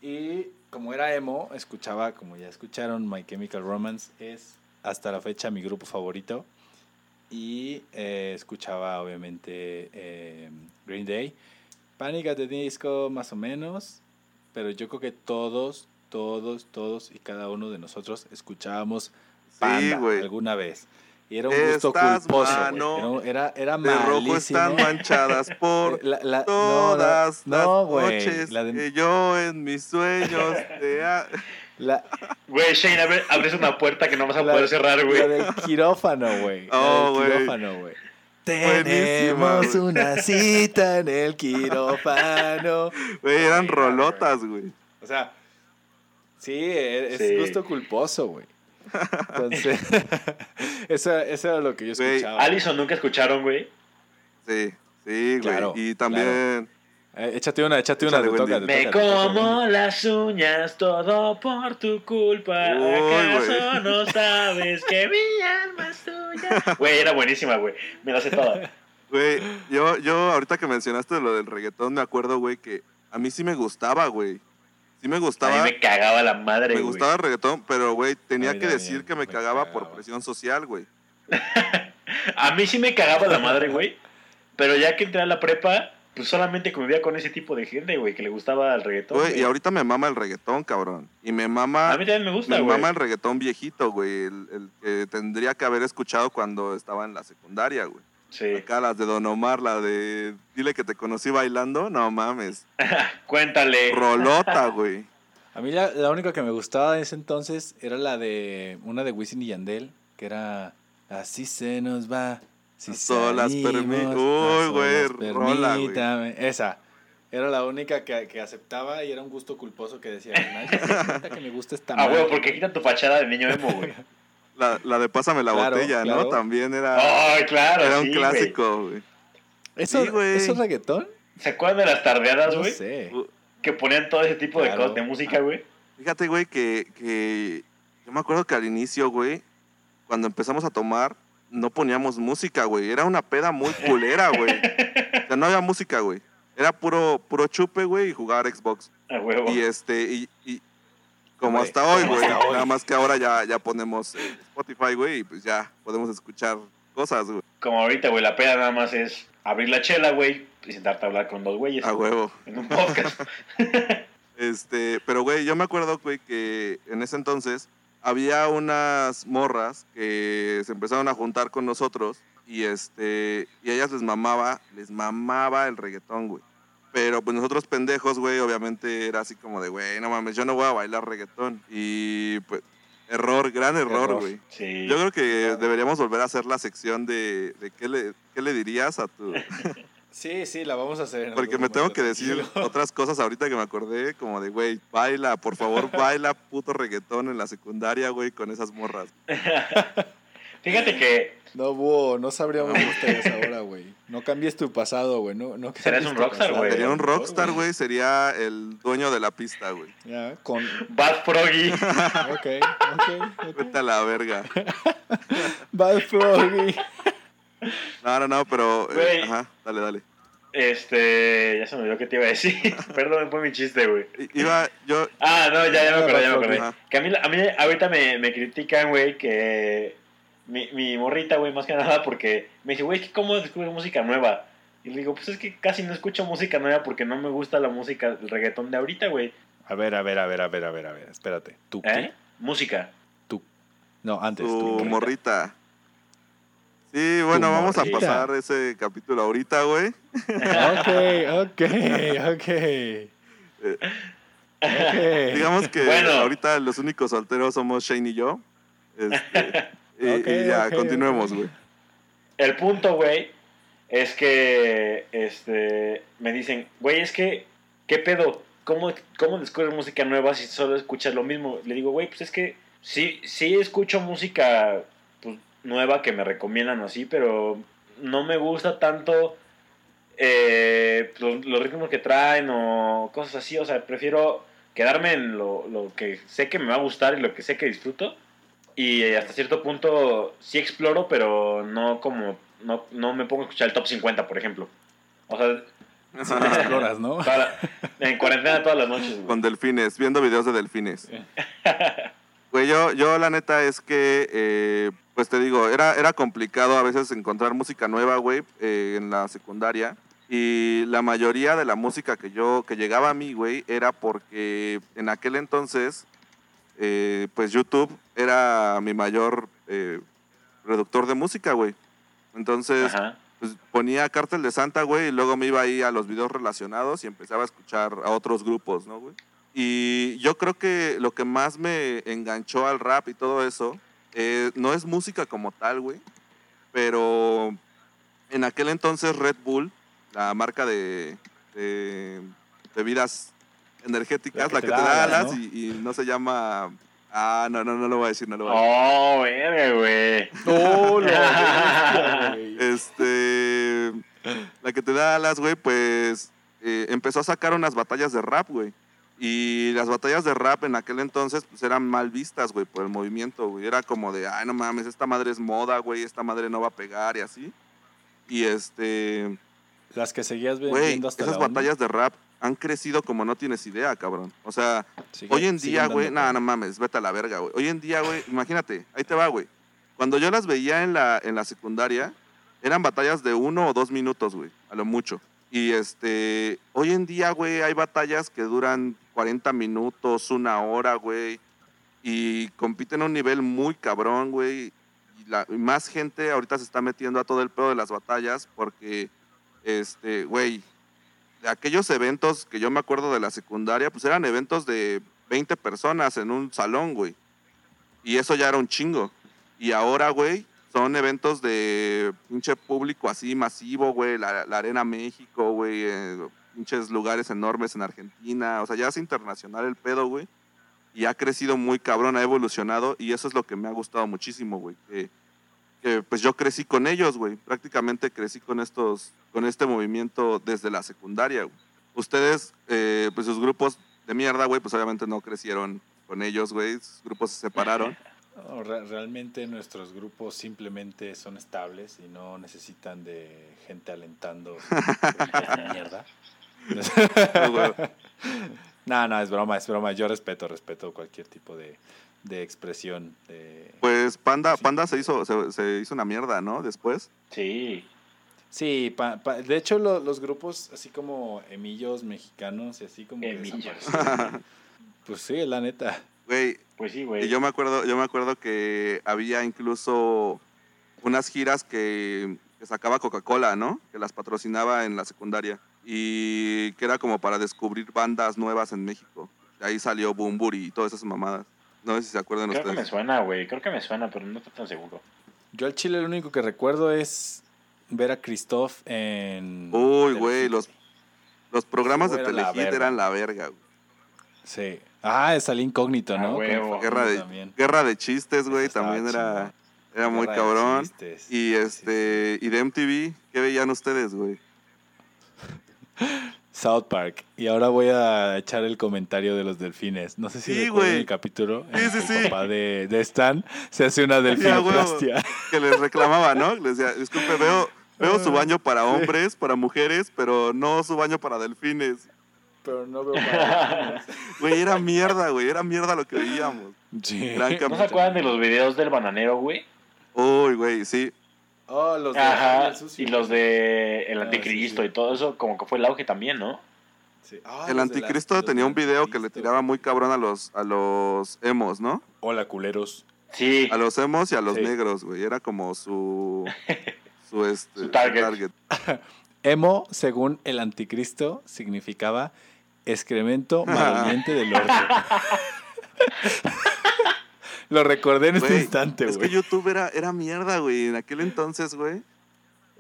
Y como era emo, escuchaba, como ya escucharon, My Chemical Romance es hasta la fecha mi grupo favorito. Y eh, escuchaba obviamente eh, Green Day. Panic at the Disco más o menos. Pero yo creo que todos, todos, todos y cada uno de nosotros escuchábamos Panda alguna vez. Y era un gusto Estas culposo. manos Era, era, era De rojo están manchadas por La- la- no, todas no, las no, noches la de- que yo en mis sueños te ha- La, Güey, Shane, abre- abres una puerta que no vas a La- poder cerrar, la güey. del quirófano, güey. La Oh, del güey. quirófano, güey. Tenemos una cita en el quirófano. Güey, eran rolotas, güey. O sea, sí, e- es Sí. gusto culposo, güey. Entonces, eso, eso era lo que yo escuchaba. Allison nunca escucharon, güey. Sí, sí, güey. Claro, y también. Eh, échate una, échate una, te toca, te Me toca, como las uñas, todo por tu culpa. Uy, ¿Acaso güey. no sabes que mi alma es tuya? Güey, era buenísima, güey. Me la sé toda. Güey, yo, yo ahorita que mencionaste lo del reggaetón, me acuerdo, güey, que a mí sí me gustaba, güey. Sí me A gustaba. mí me cagaba la madre, Me güey. gustaba el reggaetón, pero, güey, A tenía que también, decir que me me cagaba por presión social, güey. A mí sí me cagaba la madre, güey. Pero ya que entré a la prepa, pues solamente convivía con ese tipo de gente, güey, que le gustaba el reggaetón. Güey, güey. y ahorita me mama el reggaetón, cabrón. Y me mama, A mí también me gusta, me güey. mama el reggaetón viejito, güey. El, el que tendría que haber escuchado cuando estaba en la secundaria, güey. Sí. Acá las de Don Omar, la de Dile que te conocí bailando, no mames. Cuéntale. Rolota, güey. A mí la, la única que me gustaba de ese entonces era la de una de Wisin y Yandel, que era Así se nos va. Si A solas a Uy, güey, rola, güey. permítame. Esa. Era la única que, que aceptaba y era un gusto culposo que decía, que me gusta esta Ah, madre". güey, porque quita tu fachada de niño emo, güey. La, la de Pásame la Claro, botella, claro. ¿no? También era, Ay, claro, era un sí, clásico, güey. ¿Eso, Sí, güey. ¿Eso es reggaetón? ¿Se acuerdan de las tardeadas, No güey? sé. Que ponían todo ese tipo de cosas de música, güey. Fíjate, güey, que, que yo me acuerdo que al inicio, güey, cuando empezamos a tomar, no poníamos música, güey. Era una peda muy culera, güey. O sea, no había música, güey. Era puro, puro chupe, güey, y jugar Xbox. A huevo. Y este, y, y como hasta hoy, güey. hoy. Nada más que ahora ya, ya ponemos eh, Spotify, güey, y pues ya podemos escuchar cosas, güey. Como ahorita, güey, la peda nada más es abrir la chela, güey, y sentarte a hablar con dos güeyes. A huevo. En un podcast. Este, pero güey, yo me acuerdo, güey, que en ese entonces había unas morras que se empezaron a juntar con nosotros y este, y ellas les mamaba, les mamaba el reggaetón, güey. Pero pues nosotros pendejos, güey, obviamente era así como de, güey, no mames, yo no voy a bailar reggaetón. Y pues, error, gran error, güey. Sí. Yo creo que deberíamos volver a hacer la sección de, de qué, le, qué le dirías a tu... Sí, sí, la vamos a hacer. Porque me tengo que decir tranquilo. otras cosas ahorita que me acordé, como de, güey, baila, por favor, baila puto reggaetón en la secundaria, güey, con esas morras. Fíjate que No, búho, no sabríamos estarías ahora, güey. No cambies tu pasado, güey. No, no Serás un rockstar, güey. Sería un rockstar, güey, sería el dueño de la pista, güey. Ya, con... Bad Froggy. Ok, ok, ok. Vete a la verga. Bad Froggy. No, no, no, pero... eh, ajá, dale, dale. Este, ya se me olvidó qué te iba a decir. Perdón, fue mi chiste, güey. Iba, yo... Ah, no, ya, ya me acordé, ya me acordé. Que a mí, a mí ahorita me, me critican, güey, que mi, mi morrita, güey, más que nada porque me dice, güey, es que ¿cómo descubres música nueva? Y le digo, pues es que casi no escucho música nueva porque no me gusta la música, el reggaetón de ahorita, güey. A ver, a ver, a ver, a ver, a ver, a ver. Espérate. ¿Tú qué? ¿Eh? Música. No, antes. Tu tú. morrita. Sí, bueno, vamos a pasar ese capítulo ahorita, güey. Ok, ok, ok. Ok. Digamos que Bueno. ahorita los únicos solteros somos Shane y yo. Este, y, ya, continuemos, güey. El punto, güey, es que este, me dicen, güey, es que, ¿qué pedo? ¿Cómo, ¿Cómo descubres música nueva si solo escuchas lo mismo? Le digo, güey, pues es que sí, sí escucho música pues, nueva que me recomiendan o así, pero no me gusta tanto eh, los, los ritmos que traen o cosas así. O sea, prefiero quedarme en lo, lo que sé que me va a gustar y lo que sé que disfruto. Y hasta cierto punto sí exploro, pero no como. No, no me pongo a escuchar el top 50, por ejemplo. O sea, te exploras, ¿no? la- en cuarentena todas las noches, güey. Con delfines, viendo videos de delfines. Güey, yo, yo la neta es que, eh, pues te digo, era, era complicado a veces encontrar música nueva, güey, eh, en la secundaria. Y la mayoría de la música que yo, que llegaba a mí, güey, era porque en aquel entonces, eh, pues YouTube era mi mayor eh, reductor de música, güey. Entonces, pues ponía Cártel de Santa, güey, y luego me iba ahí a los videos relacionados y empezaba a escuchar a otros grupos, ¿no, güey? Y yo creo que lo que más me enganchó al rap y todo eso, eh, no es música como tal, güey, pero en aquel entonces Red Bull, la marca de, de bebidas energéticas, la que, te da alas, ¿no? y, y no se llama... Ah, no, no, no lo voy a decir, no lo voy a decir. Oh, verga, güey. ¡Oh, la bestia, güey! Este. La que te da alas, güey, pues. eh, empezó a sacar unas batallas de rap, güey. Y las batallas de rap en aquel entonces, pues eran mal vistas, güey, por el movimiento, güey. Era como de, ay, no mames, esta madre es moda, güey, esta madre no va a pegar y así. Y este, Las que seguías viendo hasta esas la batallas de rap han crecido como no tienes idea, cabrón. O sea, siguen- hoy en día, güey, nada, no mames, vete a la verga, güey. Hoy en día, güey, imagínate, ahí te va, güey. Cuando yo las veía en la, en la secundaria, eran batallas de uno o dos minutos, güey, a lo mucho. Y este, hoy en día, güey, hay batallas que duran 40 minutos, una hora, güey. Y compiten a un nivel muy cabrón, güey. Y, la, y más gente ahorita se está metiendo a todo el pedo de las batallas porque, este, güey, aquellos eventos que yo me acuerdo de la secundaria, pues eran eventos de 20 personas en un salón, güey. Y eso ya era un chingo. Y ahora, güey, son eventos de pinche público así masivo, güey. La, la Arena México, güey. eh, pinches lugares enormes en Argentina. O sea, ya es internacional el pedo, güey. Y ha crecido muy cabrón, ha evolucionado. Y eso es lo que me ha gustado muchísimo, güey. Que, pues yo crecí con ellos, güey. Prácticamente crecí con estos, con este movimiento desde la secundaria, güey. Ustedes, eh, pues sus grupos de mierda, güey, pues obviamente no crecieron con ellos, güey. Sus grupos se separaron. No, re- realmente nuestros grupos simplemente son estables y no necesitan de gente alentando mierda. no, no, es broma, es broma. Yo respeto, respeto cualquier tipo de, de expresión. De... Pues Panda. Panda se hizo, se, se hizo una mierda, ¿no? Después. Sí. Sí, pa- pa- de hecho lo- los grupos así como emillos mexicanos y así como Emillos. Pues sí, la neta. Güey, Pues sí, y güey. yo me acuerdo, yo me acuerdo que había incluso unas giras que, que sacaba Coca-Cola, ¿no? Que las patrocinaba en la secundaria. Y que era como para descubrir bandas nuevas en México. De ahí salió Boom Buri y todas esas mamadas. No sé si se acuerdan Creo que me ustedes. suena, güey. Creo que me suena, pero no estoy tan seguro. Yo al chile lo único que recuerdo es ver a Christoph en... Uy, güey, los, los programas de Telehit eran la verga, güey. Sí. Ah, es al incógnito, Ah, ¿no? Guerra de, también. guerra de chistes, güey, también era, era muy Guerra de cabrón. chistes. Y Sí, este, y de MTV, ¿qué veían ustedes, güey? South Park. Y ahora voy a echar el comentario de los delfines. No sé si Sí, recuerdan güey. el capítulo. en Sí, el sí, que sí. El papá de, de Stan se hace una delfinoplastia. Que les reclamaba, ¿no? Les decía, disculpe, veo, veo su baño para hombres, para mujeres, pero no su baño para delfines. Pero no veo para Güey, era mierda, güey, era mierda lo que veíamos. ¿No se capítulo. acuerdan de los videos del bananero, güey? Uy, güey, sí. Oh, los de Ajá. el sucio. Y los de El Ah, Anticristo sí, sí. y todo eso, como que fue el auge también, ¿no? Sí. Ah, El la- anticristo tenía un video que le tiraba muy cabrón a los, a los emos, ¿no? Hola, culeros. Sí. A los emos y a los Sí. negros, güey. Era como su. Su, este, Su target. Emo, según el anticristo, significaba excremento maloliente del orto. Lo recordé en este Güey, instante, Es que güey. YouTube era, era mierda, güey. En aquel entonces, güey.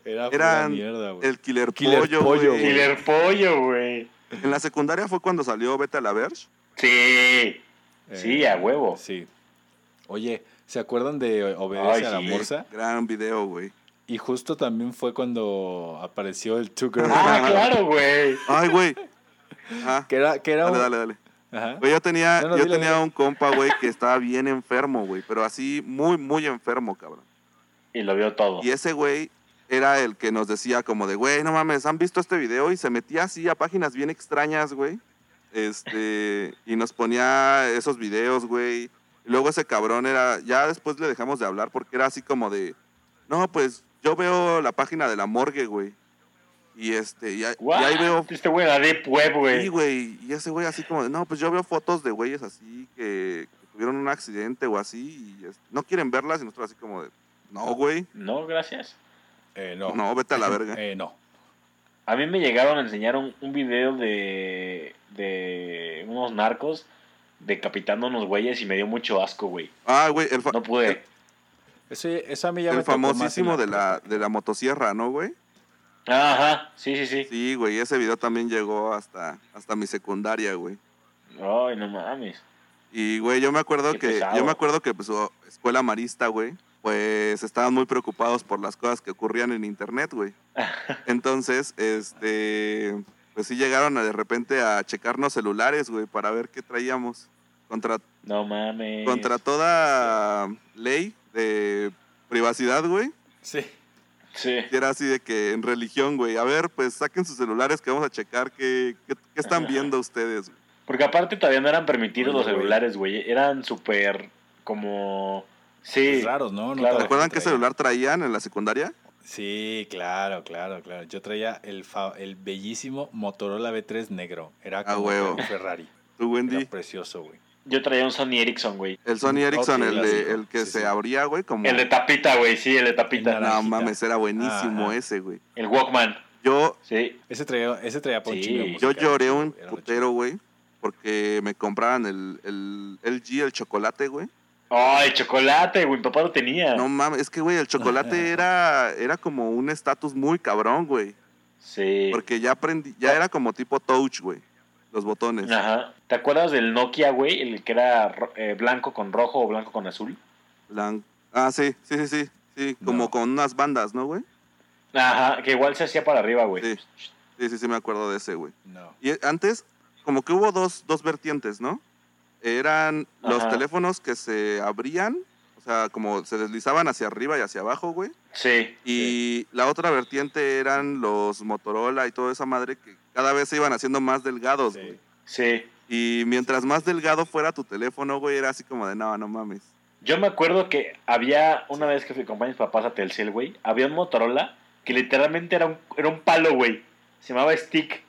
Era eran mierda, güey. El Killer, Killer Pollo, güey. güey. Killer Pollo, güey. En la secundaria fue cuando salió Vete a la Verge. Sí. Sí, a huevo. Eh, Sí. Oye, ¿se acuerdan de Obedece Ay, a la sí. Morsa? Gran video, güey. Y justo también fue cuando apareció el Two Girls. Ah, claro, güey. Ay, güey. Ajá. Que era, que era Dale, un- dale, dale. Ajá. Güey, yo tenía, No, no, yo dile, tenía dile. un compa, güey, que estaba bien enfermo, güey. Pero así, muy, muy enfermo, cabrón. Y lo vio todo. Y ese güey era el que nos decía como de, güey, no mames, ¿han visto este video? Y se metía así a páginas bien extrañas, güey. Este, y nos ponía esos videos, güey. Y luego ese cabrón era, ya después le dejamos de hablar porque era así como de, no, pues yo veo la página de la morgue, güey. Y este, y, ahí- y ahí veo Este güey era Deep Web, Sí, güey. güey. Y ese güey así como de, no, pues yo veo fotos de güeyes así que, que tuvieron un accidente o así y no quieren verlas y nosotros así como de, no, güey. No, gracias. Eh, no. No, vete a la verga. Eh, no. A mí me llegaron a enseñar un, un video de, de unos narcos decapitando unos güeyes y me dio mucho asco, güey. Ah, güey, el, No pude. Eso, eso a mí ya el me tocó más en famosísimo de la, de la motosierra, ¿no, güey? Ajá, sí, sí, sí. Sí, güey, ese video también llegó hasta, hasta mi secundaria, güey. Ay, no mames. Y, güey, yo me acuerdo Qué que, pesado. yo me acuerdo que, pues, su escuela marista, güey, pues, estaban muy preocupados por las cosas que ocurrían en internet, güey. Entonces, este, pues sí llegaron a, de repente a checarnos celulares, güey, para ver qué traíamos. Contra, No mames. contra toda ley de privacidad, güey. Sí. Sí. Y era así de que en religión, güey. A ver, pues saquen sus celulares que vamos a checar qué, qué, qué están viendo ustedes. güey. Porque aparte todavía no eran permitidos los celulares, güey. Eran súper como... Sí. Pues raros, ¿no? No claro. ¿Recuerdan gente qué celular traían en la secundaria? Sí, claro, claro, claro. Yo traía el, fa- el bellísimo Motorola B3 negro. Era Ah, como huevo. un Ferrari. Tú, Era Wendy. precioso, güey. Yo traía un Sony Ericsson, güey. El Sony Ericsson, el, de, el que Sí, se sí. abría, güey, como... El de tapita, güey. Sí, el de tapita. El No naranjita. mames, era buenísimo Ajá. ese, güey. El Walkman. Yo, Sí. Ese traía, ese traía Sí. yo lloré un putero, güey, porque me compraban el, el LG, el chocolate, güey. Oh, el chocolate, güey. Mi papá lo tenía. No mames, es que, güey, el chocolate era, era como un estatus muy cabrón, güey. Sí. Porque ya aprendí, ya era como tipo touch, güey, los botones. Ajá. ¿Te acuerdas del Nokia, güey? El que era ro- eh, blanco con rojo o blanco con azul. Blan- Ah, sí, sí, sí, sí, sí, como No. con unas bandas, ¿no, güey? Ajá, que igual se hacía para arriba, güey. Sí. Sí, sí, sí, me acuerdo de ese, güey. No. Y antes, como que hubo dos, dos vertientes, ¿no? Eran los teléfonos que se abrían, o sea, como se deslizaban hacia arriba y hacia abajo, güey. Sí. Y la otra vertiente eran los Motorola y toda esa madre que cada vez se iban haciendo más delgados, Sí. güey. Sí. Y mientras más delgado fuera tu teléfono, güey, era así como de, no, no mames. Yo me acuerdo que había, una vez que fui con mis papás a Telcel, güey, había un Motorola que literalmente era un, era un palo, güey. Se llamaba Stick.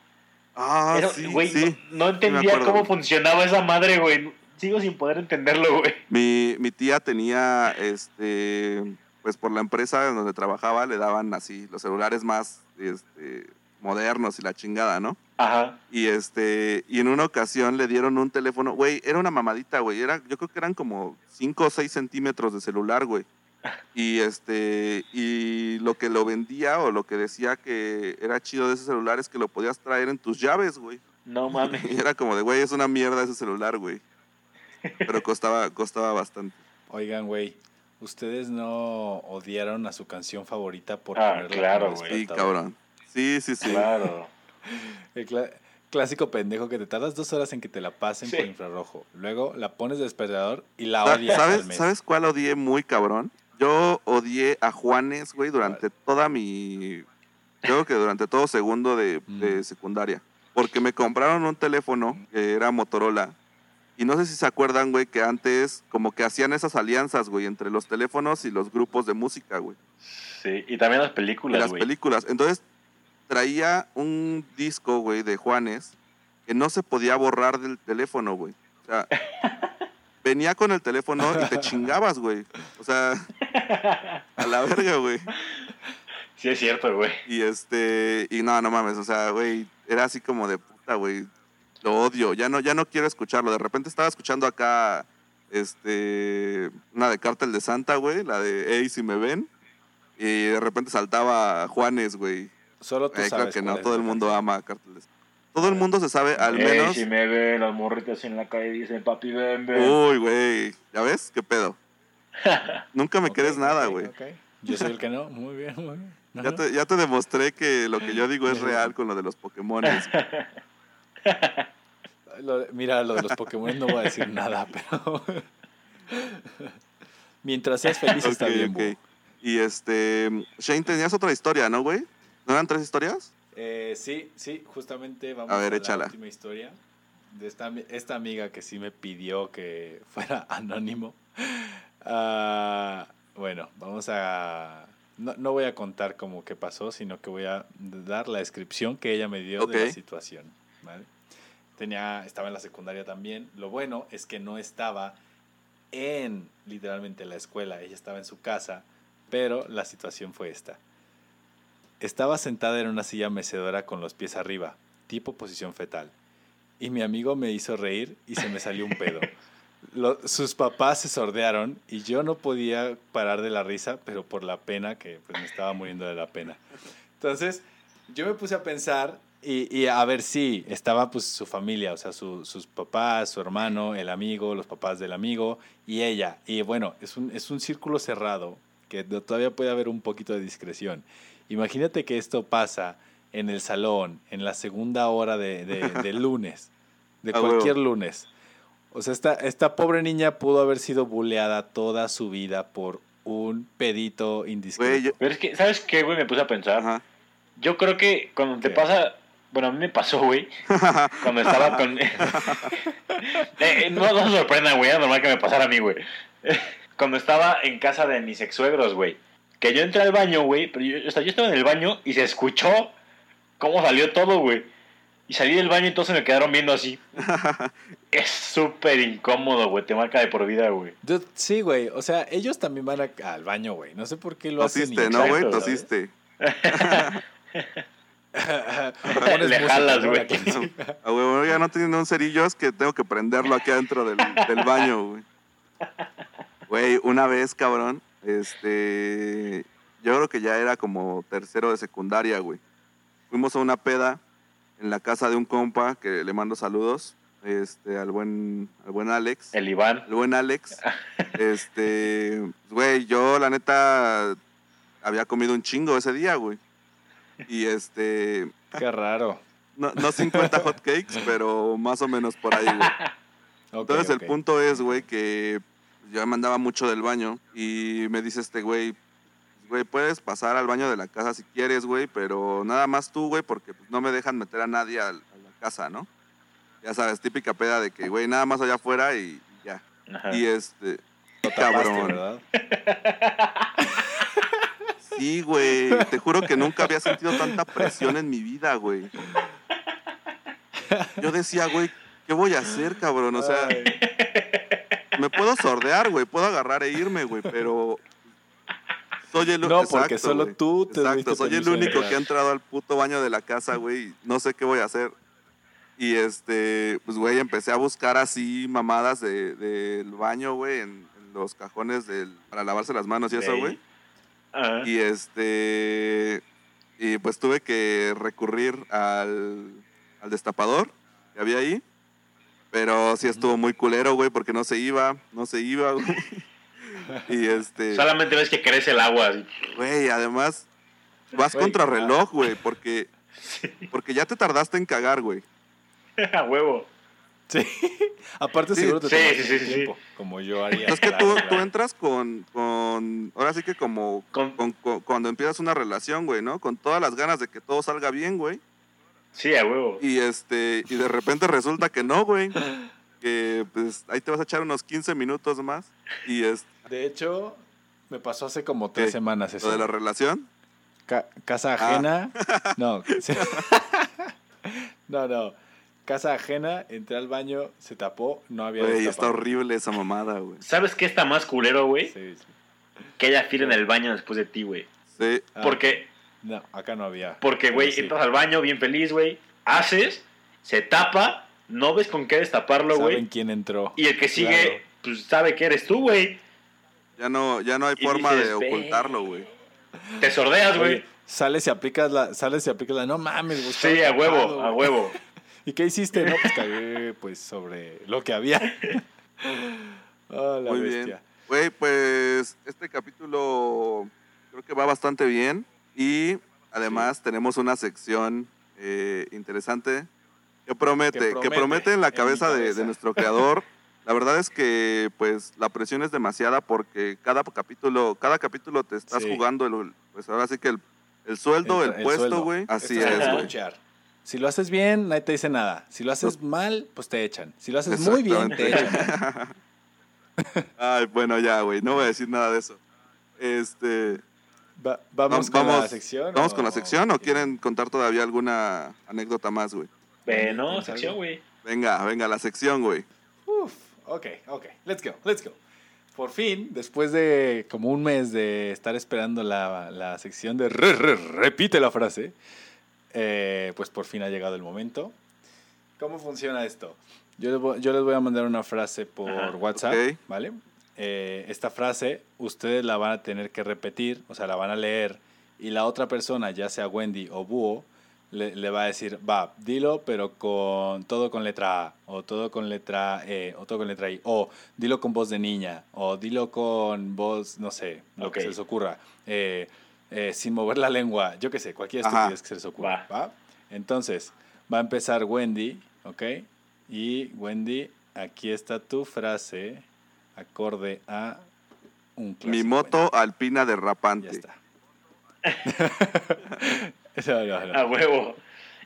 Ah, Era- sí, güey, sí. no, no entendía cómo funcionaba esa madre, güey. Sigo sin poder entenderlo, güey. Mi, mi tía tenía, este, pues por la empresa en donde trabajaba, le daban así los celulares más, este, modernos y la chingada, ¿no? Ajá. Y este, y en una ocasión le dieron un teléfono, güey, era una mamadita, güey, era, yo creo que eran como 5 o 6 centímetros de celular, güey. Y este, y lo que lo vendía o lo que decía que era chido de ese celular es que lo podías traer en tus llaves, güey. No mames. Y era como de, güey, es una mierda ese celular, güey. Pero costaba, costaba bastante. Oigan, güey. ¿Ustedes no odiaron a su canción favorita por Ah, ponerla claro, güey. Sí, cabrón. Sí, sí, sí. Claro. El clásico pendejo que te tardas dos horas en que te la pasen Sí. por infrarrojo. Luego la pones de despertador y la odias al ¿Sabes, mes. ¿Sabes cuál odié muy cabrón? Yo odié a Juanes, güey, durante toda mi... Creo que durante todo segundo de, de Mm. secundaria. Porque me compraron un teléfono que era Motorola. Y no sé si se acuerdan, güey, que antes como que hacían esas alianzas, güey, entre los teléfonos y los grupos de música, güey. Sí. Y también las Y películas, las güey. películas. Entonces traía un disco, güey, de Juanes que no se podía borrar del teléfono, güey. O sea, venía con el teléfono y te chingabas, güey. O sea, a la verga, güey. Sí, es cierto, güey. Y este, y no, no mames, o sea, güey, era así como de puta, güey. Lo odio, ya no, ya no quiero escucharlo. De repente estaba escuchando acá, este, una de Cártel de Santa, güey, la de Ey, si me ven. Y de repente saltaba Juanes, güey. Solo tú Eh, sabes creo que no, es todo el mundo ama a Cártel de Santa. Todo el mundo se sabe, al Ey, menos. si me ve las morritas en la calle dicen, papi, ven, ven. Uy, güey, ¿ya ves? ¿Qué pedo? Nunca me Ok, crees nada, güey. ok. Yo soy el que no. Muy bien, muy bien. No, Ya te, ya te demostré que lo que yo digo es real con lo de los Pokémon. Mira, lo de los Pokémon no voy a decir nada, pero. Mientras seas feliz está bien, ok. búho. Y este, Shane, tenías otra historia, ¿no, güey? ¿No eran tres historias? Eh, sí, sí, justamente vamos A ver, la échala. última historia de esta, ami- esta amiga que sí me pidió que fuera anónimo. Ah, bueno, vamos a... No, no voy a contar como que pasó, sino que voy a dar la descripción que ella me dio de la situación. ¿vale? Tenía, estaba en la secundaria también. Lo bueno es que no estaba en literalmente la escuela, ella estaba en su casa, pero la situación fue esta. Estaba sentada en una silla mecedora con los pies arriba, tipo posición fetal. Y mi amigo me hizo reír y se me salió un pedo. Lo- sus papás se sordearon y yo no podía parar de la risa, pero por la pena, que pues, me estaba muriendo de la pena. Entonces, yo me puse a pensar y, y a ver si estaba pues su familia, o sea, su- sus papás, su hermano, el amigo, los papás del amigo y ella. Y bueno, es un, es un círculo cerrado que todavía puede haber un poquito de discreción. Imagínate que esto pasa en el salón, en la segunda hora de, de- del lunes, de cualquier lunes. O sea, esta, esta pobre niña pudo haber sido buleada toda su vida por un pedito Güey, indiscreto. yo- Pero es que, ¿sabes qué, güey? Me puse a pensar. Ajá. Yo creo que cuando te ¿Qué? pasa. Bueno, a mí me pasó, güey. Cuando estaba con. Eh, eh, no, no se sorprenda, güey. Era normal que me pasara a mí, güey. Cuando estaba en casa de mis ex suegros, güey. Que yo entré al baño, güey. Pero yo, o sea, yo estaba en el baño y se escuchó cómo salió todo, güey. Y salí del baño y todos se me quedaron viendo así. es súper incómodo, güey. Te marca de por vida, güey. Yo- sí, güey. O sea, ellos también van a- al baño, güey. No sé por qué lo hacen. Tosiste, ¿no, güey? Tosiste. Le jalas, güey. A huevo, ya no tienen un cerillo, es que tengo que prenderlo aquí adentro del, del baño, güey. Güey, una vez, cabrón, este... Yo creo que ya era como tercero de secundaria, güey. Fuimos a una peda en la casa de un compa que le mando saludos, este, al buen, al buen Alex. El Iván. El buen Alex. Este, güey, yo la neta había comido un chingo ese día, güey. Y este, Qué raro. no, no 50 hot cakes, pero más o menos por ahí, güey. Entonces el punto es, güey, que yo me andaba mucho del baño y me dice este güey, güey, puedes pasar al baño de la casa si quieres, güey, pero nada más tú, güey, porque pues, no me dejan meter a nadie a, la casa, ¿no? Ya sabes, típica peda de que, güey, nada más allá afuera y, y ya. Ajá. Y este, tapaste, cabrón. ¿verdad? Sí, güey. Te juro que nunca había sentido tanta presión en mi vida, güey. Yo decía, güey, ¿qué voy a hacer, cabrón? O sea, Ay, me puedo sordear, güey. Puedo agarrar e irme, güey, pero. Soy el No, porque solo güey. tú te Exacto, soy el único que ha entrado al puto baño de la casa, güey. No sé qué voy a hacer. Y este, pues, güey, empecé a buscar así mamadas de- del baño, güey, en, en los cajones del, para lavarse las manos y eso, Ey. güey. Y este. Y pues tuve que recurrir al, al destapador que había ahí. Pero sí estuvo muy culero, güey, porque no se iba, no se iba, güey. Y este. Solamente ves que crece el agua. así. Güey, además, vas Güey, contra reloj, güey, porque. Porque ya te tardaste en cagar, güey. A huevo. Sí. Aparte Sí, seguro te sí, sí, sí, tiempo, como yo haría. Es que tú, entras con, con. Ahora sí que como. Con- con- con- cuando empiezas una relación, güey, ¿no? Con todas las ganas de que todo salga bien, güey. Sí, a huevo. Y este, y de repente resulta que no, güey. Que pues ahí te vas a echar unos 15 minutos más. Y es De hecho, me pasó hace como tres ¿Qué? semanas eso. lo de la relación. Ca- casa Ah. ajena. No. no, no. Casa ajena, entré al baño, se tapó, no había Güey, está horrible esa mamada, güey. ¿Sabes qué está más culero, güey? Sí, sí. Que haya fila en el baño después de ti, güey. Sí. Ah, Porque, No, acá no había. porque, güey, Sí. entras al baño bien feliz, güey. Haces, se tapa, no ves con qué destaparlo, ¿Saben güey. quién entró? Y el que sigue, Claro. pues sabe que eres tú, güey. Ya no, ya no hay Y forma dices, de ocultarlo, güey. Te sordeas, güey. Sales y aplicas la, sales y aplicas la, no mames, güey, Sí, a huevo, tapado, a güey". huevo. ¿Y qué hiciste? No, pues cagué pues sobre lo que había. Ah, la Muy bestia. bien. Güey, pues este capítulo creo que va bastante bien. Y además tenemos una sección eh, interesante que promete, Que que promete en la en cabeza, de- nuestro creador. La verdad es que pues la presión es demasiada porque cada capítulo, cada capítulo te estás Sí. jugando el, pues ahora sí que el, el sueldo, el, El- puesto, güey. Así Esto es, güey. Si lo haces bien, nadie te dice nada. Si lo haces mal, pues te echan. Si lo haces muy bien, te echan. Ay, bueno, ya, güey, no voy a decir nada de eso. Este, Va- vamos Vam- con la vamos- sección. ¿Vamos con la sección o quieren contar todavía alguna anécdota más, güey? Ve, no, ¿Tienes sección, güey. Venga, venga, la sección, güey. Uf, ok, ok. Let's go, let's go. Por fin, después de como un mes de estar esperando la, la sección de re- re- repite la frase, eh, pues por fin ha llegado el momento. ¿Cómo funciona esto? Yo les voy, yo les voy a mandar una frase por Ajá, WhatsApp, ok. ¿vale? Eh, esta frase ustedes la van a tener que repetir, o sea, la van a leer y la otra persona, ya sea Wendy o Búho, le, le va a decir, va, dilo, pero con todo con letra A, o todo con letra E, o todo con letra I, o dilo con voz de niña, o dilo con voz, no sé, lo que se les ocurra, eh, eh, sin mover la lengua, yo qué sé, cualquier estupidez que se les ocurra, Va. ¿va? Entonces, va a empezar Wendy, ¿ok? Y Wendy, aquí está tu frase acorde a Un Mi clásico, moto alpina güey. Ya derrapante. está. No, no, no. A huevo.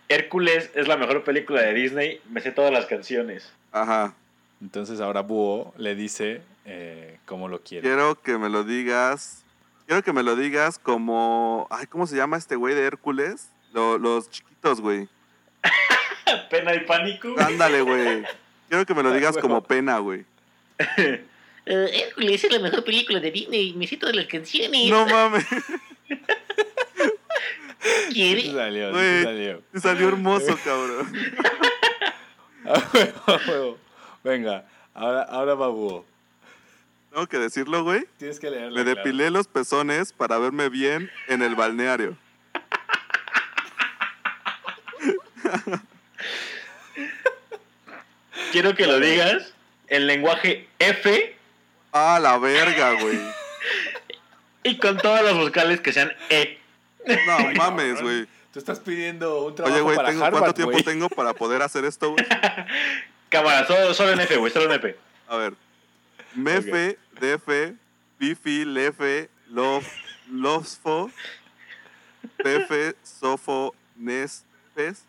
Hércules es la mejor película de Disney. Me sé todas las canciones. Ajá. Entonces ahora Búho le dice eh, cómo lo quiere. Quiero que me lo digas. Quiero que me lo digas como. Ay, ¿cómo se llama este güey de Hércules? Lo- los chiquitos, güey. Pena y pánico. Ándale, güey. Quiero que me lo digas como pena, güey. Eh, Hércules es la mejor película de Disney. Me sé todas las canciones. No mames. ¿Quiere? salió, salió. Te salió hermoso, cabrón. A huevo, a huevo. Venga, ahora, ahora va Búho. Tengo que decirlo, güey. Tienes que leerlo. Le depilé los pezones para verme bien en el balneario. Quiero que lo digas en lenguaje F Ah, la verga, güey. y con todas las vocales que sean E. No mames, güey. Tú estás pidiendo un trabajo Oye, güey, para tengo- Harvard, ¿cuánto tiempo tengo para poder hacer esto, güey? Cámara, solo, solo en F, güey, solo en F. A ver. Mefe, defe, pifi, lefe, lof, losfo, pefe, sofo, nespes,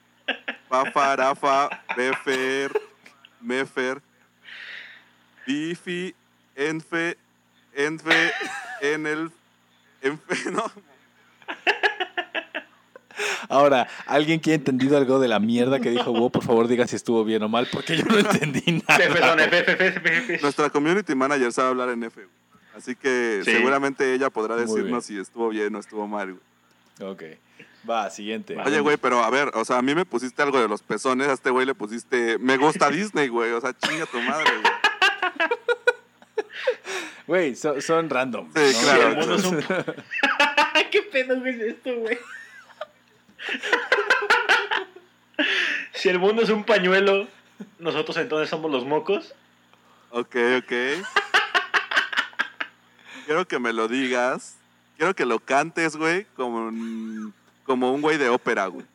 pafa, rafa, befer, mefer, bifi, enfe, enfe, enel, enfe, no. Ahora, ¿alguien que ha entendido algo de la mierda que dijo Búho? Por favor, diga si estuvo bien o mal, porque yo no entendí nada. Nuestra community manager sabe hablar en F, güey. Así que Sí. seguramente ella podrá decirnos si estuvo bien o estuvo mal, güey. Ok. Va, siguiente. Oye, güey, pero a ver, o sea, a mí me pusiste algo de los pezones, a este güey le pusiste, me gusta Disney, güey, o sea, chinga tu madre, güey. Güey, so- son random. Sí, ¿no? claro. el mundo es un- ¿Qué pedo es esto, güey? si el mundo es un pañuelo, nosotros entonces somos los mocos. Ok, ok. Quiero que me lo digas, quiero que lo cantes, güey, como, un- como un güey de ópera, güey.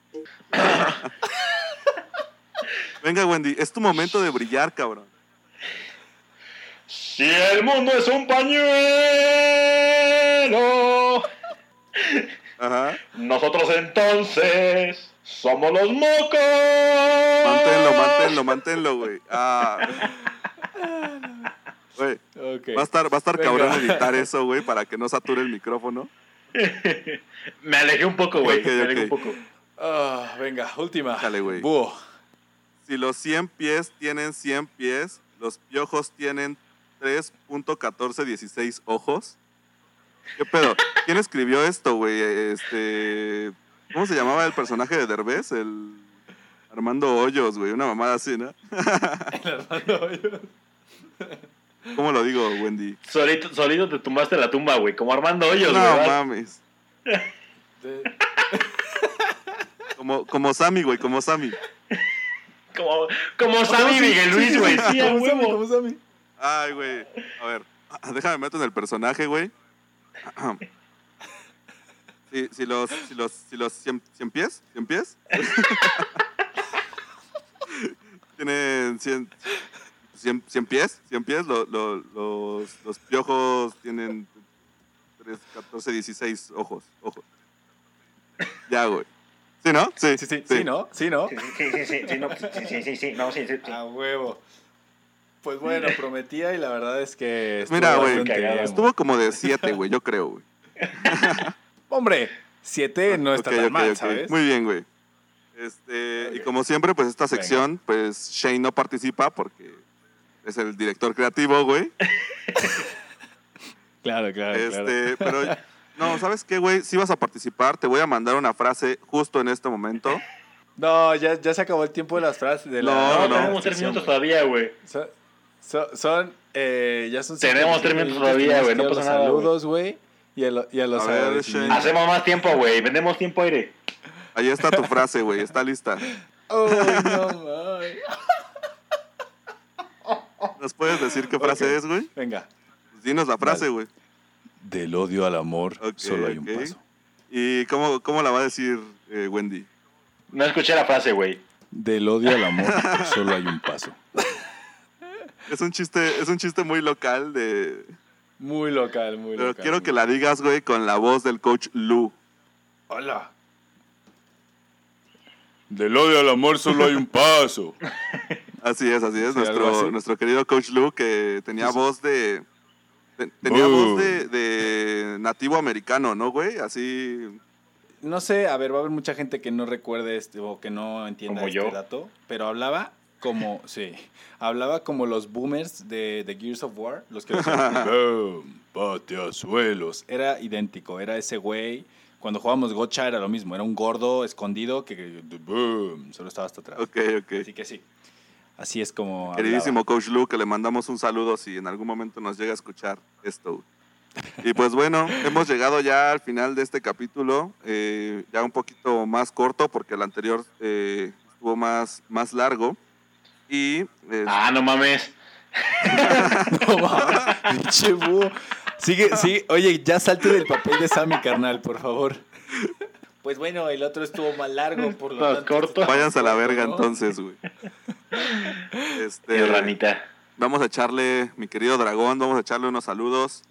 Venga, Wendy, es tu momento de brillar, cabrón. Si el mundo es un pañuelo, Ajá. nosotros entonces somos los mocos. Manténlo, manténlo, manténlo, güey. Ah. Güey, va a estar, va a estar Venga. cabrón editar eso, güey, para que no sature el micrófono. Me alejé un poco, güey. Me alejé un poco. Ah, venga, última. Dale, güey. Búho. Si los 100 pies tienen 100 pies, los piojos tienen 3.1416 ojos. ¿Qué pedo? ¿Quién escribió esto, güey? Este. ¿Cómo se llamaba el personaje de Derbez? El. Armando Hoyos, güey. Una mamada así, ¿no? ¿Cómo lo digo, Wendy? Solito, solito te tumbaste la tumba, güey. Como Armando Hoyos, no güey. ¿verdad? mames. De- Como, como Sammy, güey, como Sammy. Como, como Sammy Miguel Luis, güey. sí, como Sammy, como Sammy. Ay, güey. A ver, déjame meto en el personaje, güey. Si, si los, si los, si los 100, 100 pies, 100 pies, tienen 100, 100, 100 pies, 100 pies, lo- lo- los, los piojos tienen 3, 14, 16 ojos, ojos. Ya, güey. ¿Sí, no? Sí, Sí, sí, sí, ¿no? Sí, ¿no? Sí, sí, sí, sí, sí, no, sí, sí, sí, sí, no, sí, sí, sí. A huevo. Pues bueno, prometía y la verdad es que. estuvo Mira, güey, Estuvo como de 7, güey, yo creo, güey. Hombre, siete no está tan ok, mal. Muy bien, güey. Este, Y como siempre, pues esta sección, pues Shane no participa porque es el director creativo, güey. Claro, claro, claro. Este, pero no, ¿sabes qué, güey? Si vas a participar, te voy a mandar una frase justo en este momento. No, ya, ya se acabó el tiempo de las frases. De la, No, No, la tenemos tres minutos güey. todavía, güey. Son, eh, ya son Tenemos tres minutos todavía, güey, no pasa nada. Saludos, güey. Y a, lo- y a los A ver. Hacemos más tiempo, güey. Vendemos tiempo aire. Ahí está tu frase, güey, está lista. Oh, no, mames. ¿Nos puedes decir qué frase es, güey? Venga. Pues dinos la frase, güey. Del odio al amor solo hay un paso. ¿Y cómo, cómo la va a decir eh, Wendy? No escuché la frase, güey. Del odio al amor solo hay un paso. Es un chiste, es un chiste muy local de, Muy local, muy Pero local. quiero muy que la digas, güey, con la voz del coach Lu. Hola. Del odio al amor solo hay un paso. Así es, así es. Sí, nuestro, así. nuestro querido coach Lu que tenía voz de... te- tenía voz de, de nativo americano, ¿no, güey? Así... No sé, a ver, va a haber mucha gente que no recuerde este o que no entienda Como este yo. dato, pero hablaba como, sí, hablaba como los boomers de, de Gears of War, los que decían, "Boom, pateazuelos". Era idéntico, era ese güey. Cuando jugábamos Gotcha era lo mismo, era un gordo escondido que, que boom, solo estaba hasta atrás. Ok, ok. Así que sí. Así es como Queridísimo coach Lu, que le mandamos un saludo si en algún momento nos llega a escuchar esto. Y pues bueno, hemos llegado ya al final de este capítulo, eh, ya un poquito más corto porque el anterior eh, estuvo más, más largo. Y Ah, no mames. No mames, pinche búho. Sigue, sigue. Oye, ya salte del papel de Sammy, carnal, por favor. Pues bueno, el otro estuvo más largo, por lo tanto. corto. váyanse a la verga ¿no? entonces, güey. Este, El ranita. Vamos a echarle, mi querido dragón, vamos a echarle unos saludos.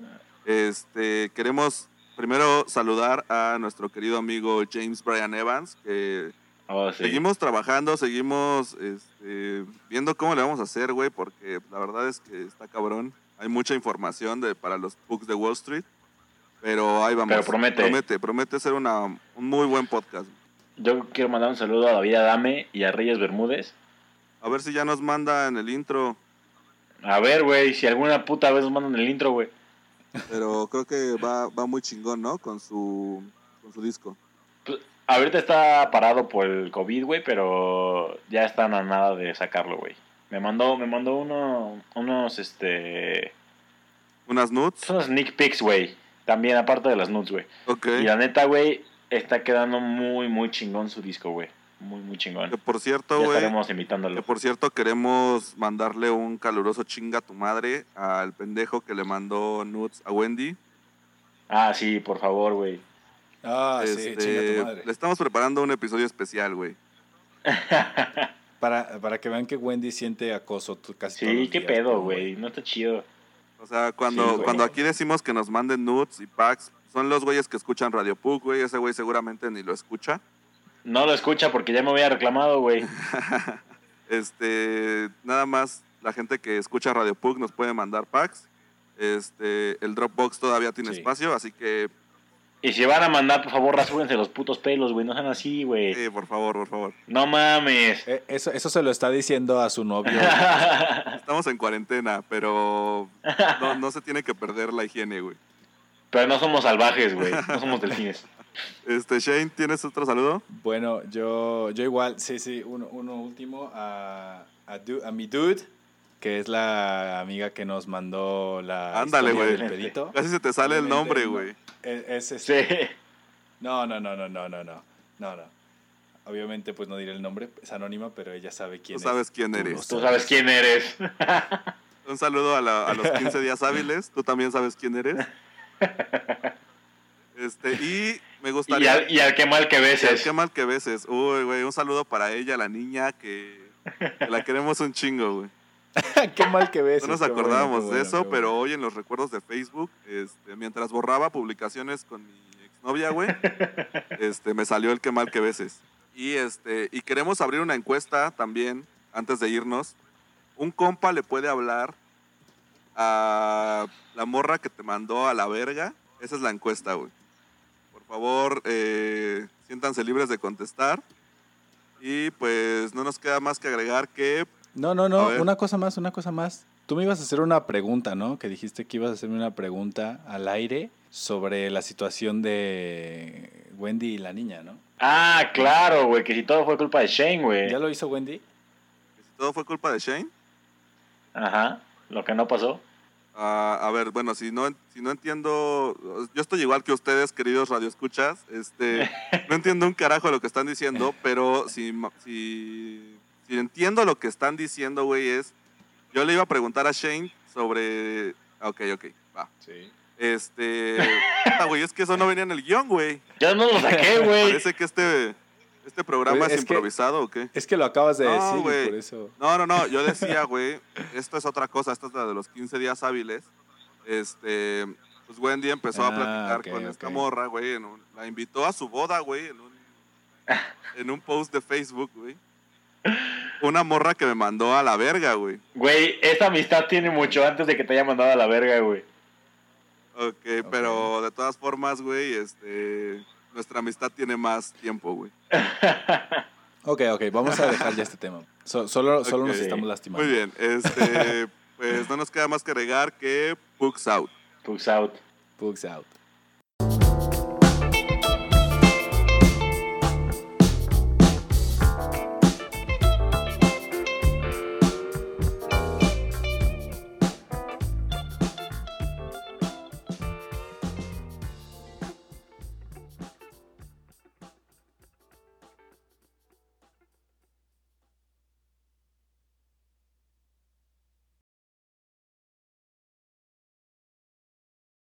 Este, queremos primero saludar a nuestro querido amigo James Brian Evans, que Oh, sí. seguimos trabajando, seguimos este, viendo cómo le vamos a hacer, güey, porque la verdad es que está cabrón. Hay mucha información de, para los books de Wall Street, pero ahí vamos. Pero promete. Promete, promete ser una, un muy buen podcast. Yo quiero mandar un saludo a David Adame y a Reyes Bermúdez. A ver si ya nos manda en el intro, A ver, güey, si alguna puta vez nos mandan el intro, güey. pero creo que va, va muy chingón, ¿no? Con su, con su disco. Ahorita está parado por el COVID, güey, pero ya están a nada de sacarlo, güey. Me mandó, me mandó uno, unos, este... Unas nudes. Unos sneak peeks, güey. También, aparte de las nudes, güey. Ok. Y la neta, güey, está quedando muy, muy chingón su disco, güey. Muy, muy chingón. Que por cierto, güey. estaremos Que invitándolo. por cierto, queremos mandarle un caluroso chinga a tu madre al pendejo que le mandó nudes a Wendy. Ah, sí, por favor, güey. Ah, sí, Este, chinga tu madre. Le estamos preparando un episodio especial, güey. Para, para que vean que Wendy siente acoso casi todos Sí, los qué días, pedo, güey. No está chido. O sea, cuando, Sí, cuando aquí decimos que nos manden nudes y packs, son los güeyes que escuchan Radio Pug, güey. Ese güey seguramente ni lo escucha. No lo escucha porque ya me había reclamado, güey. Este, nada más la gente que escucha Radio Pug nos puede mandar packs. Este, el Dropbox todavía tiene Sí. espacio, así que, Y si van a mandar, por favor, rasúrense los putos pelos, güey. No sean así, güey. sí, por favor, por favor. No mames. Eh, eso, eso se lo está diciendo a su novio. Estamos en cuarentena, pero no, no se tiene que perder la higiene, güey. Pero no somos salvajes, güey. No somos delfines. Este, Shane, ¿tienes otro saludo? Bueno, yo, yo igual, sí, sí, uno, uno último a, a, du- a mi dude, que es la amiga que nos mandó la. Ándale, güey. Casi se te sale el nombre, güey. E-, es, es, es, sí. No, no, no, no, no, no, no. No. Obviamente, pues no diré el nombre, es anónima, pero ella sabe quién, tú sabes quién eres. Tú, sabes quién eres. Un saludo a, los 15 días hábiles. Tú también sabes quién eres. Este, y me gustaría. Y al, y que mal que beses. Y al que mal que beses. Uy, güey, un saludo para ella, la niña, que la queremos un chingo, güey. qué mal que ves. No nos acordábamos de eso, pero hoy en los recuerdos de Facebook, este, mientras borraba publicaciones con mi exnovia, güey, este, me salió el qué mal que veces. Y, este, y queremos abrir una encuesta también, antes de irnos. Un compa le puede hablar a la morra que te mandó a la verga. Esa es la encuesta, güey. Por favor, eh, siéntanse libres de contestar. Y pues no nos queda más que agregar que No, no, no, una cosa más, una cosa más. Tú me ibas a hacer una pregunta, ¿no? Que dijiste que ibas a hacerme una pregunta al aire sobre la situación de Wendy y la niña, ¿no? Ah, claro, güey. Que si todo fue culpa de Shane, güey. ¿Ya lo hizo Wendy? si todo fue culpa de Shane. Ajá. Lo que no pasó. Ah, a ver, bueno, si no, si no entiendo, yo estoy igual que ustedes, queridos radioescuchas, este, no entiendo un carajo de lo que están diciendo, pero si, si, si entiendo lo que están diciendo, güey, es, yo le iba a preguntar a Shane sobre, ah, ok, ok, va, Sí. este, güey, es que eso no venía en el guion, güey, Ya no lo saqué, güey. parece que este, este programa es, es que- improvisado, ¿o qué? Es que lo acabas de No, decir por eso. No, no, no, yo decía, güey, esto es otra cosa, esto es la de los 15 días hábiles. este, pues Wendy empezó a Ah, platicar con esta ok. morra, güey. La invitó a su boda, güey, en un, en un post de Facebook, güey. Una morra que me mandó a la verga, güey. Güey, esta amistad tiene mucho antes de que te haya mandado a la verga, güey. Ok, pero de todas formas, güey, este, nuestra amistad tiene más tiempo, güey. Ok, ok, vamos a dejar ya este tema. So- solo solo nos estamos lastimando. Muy bien, este, pues no nos queda más que agregar que Books Out. Pugs out. Pugs out.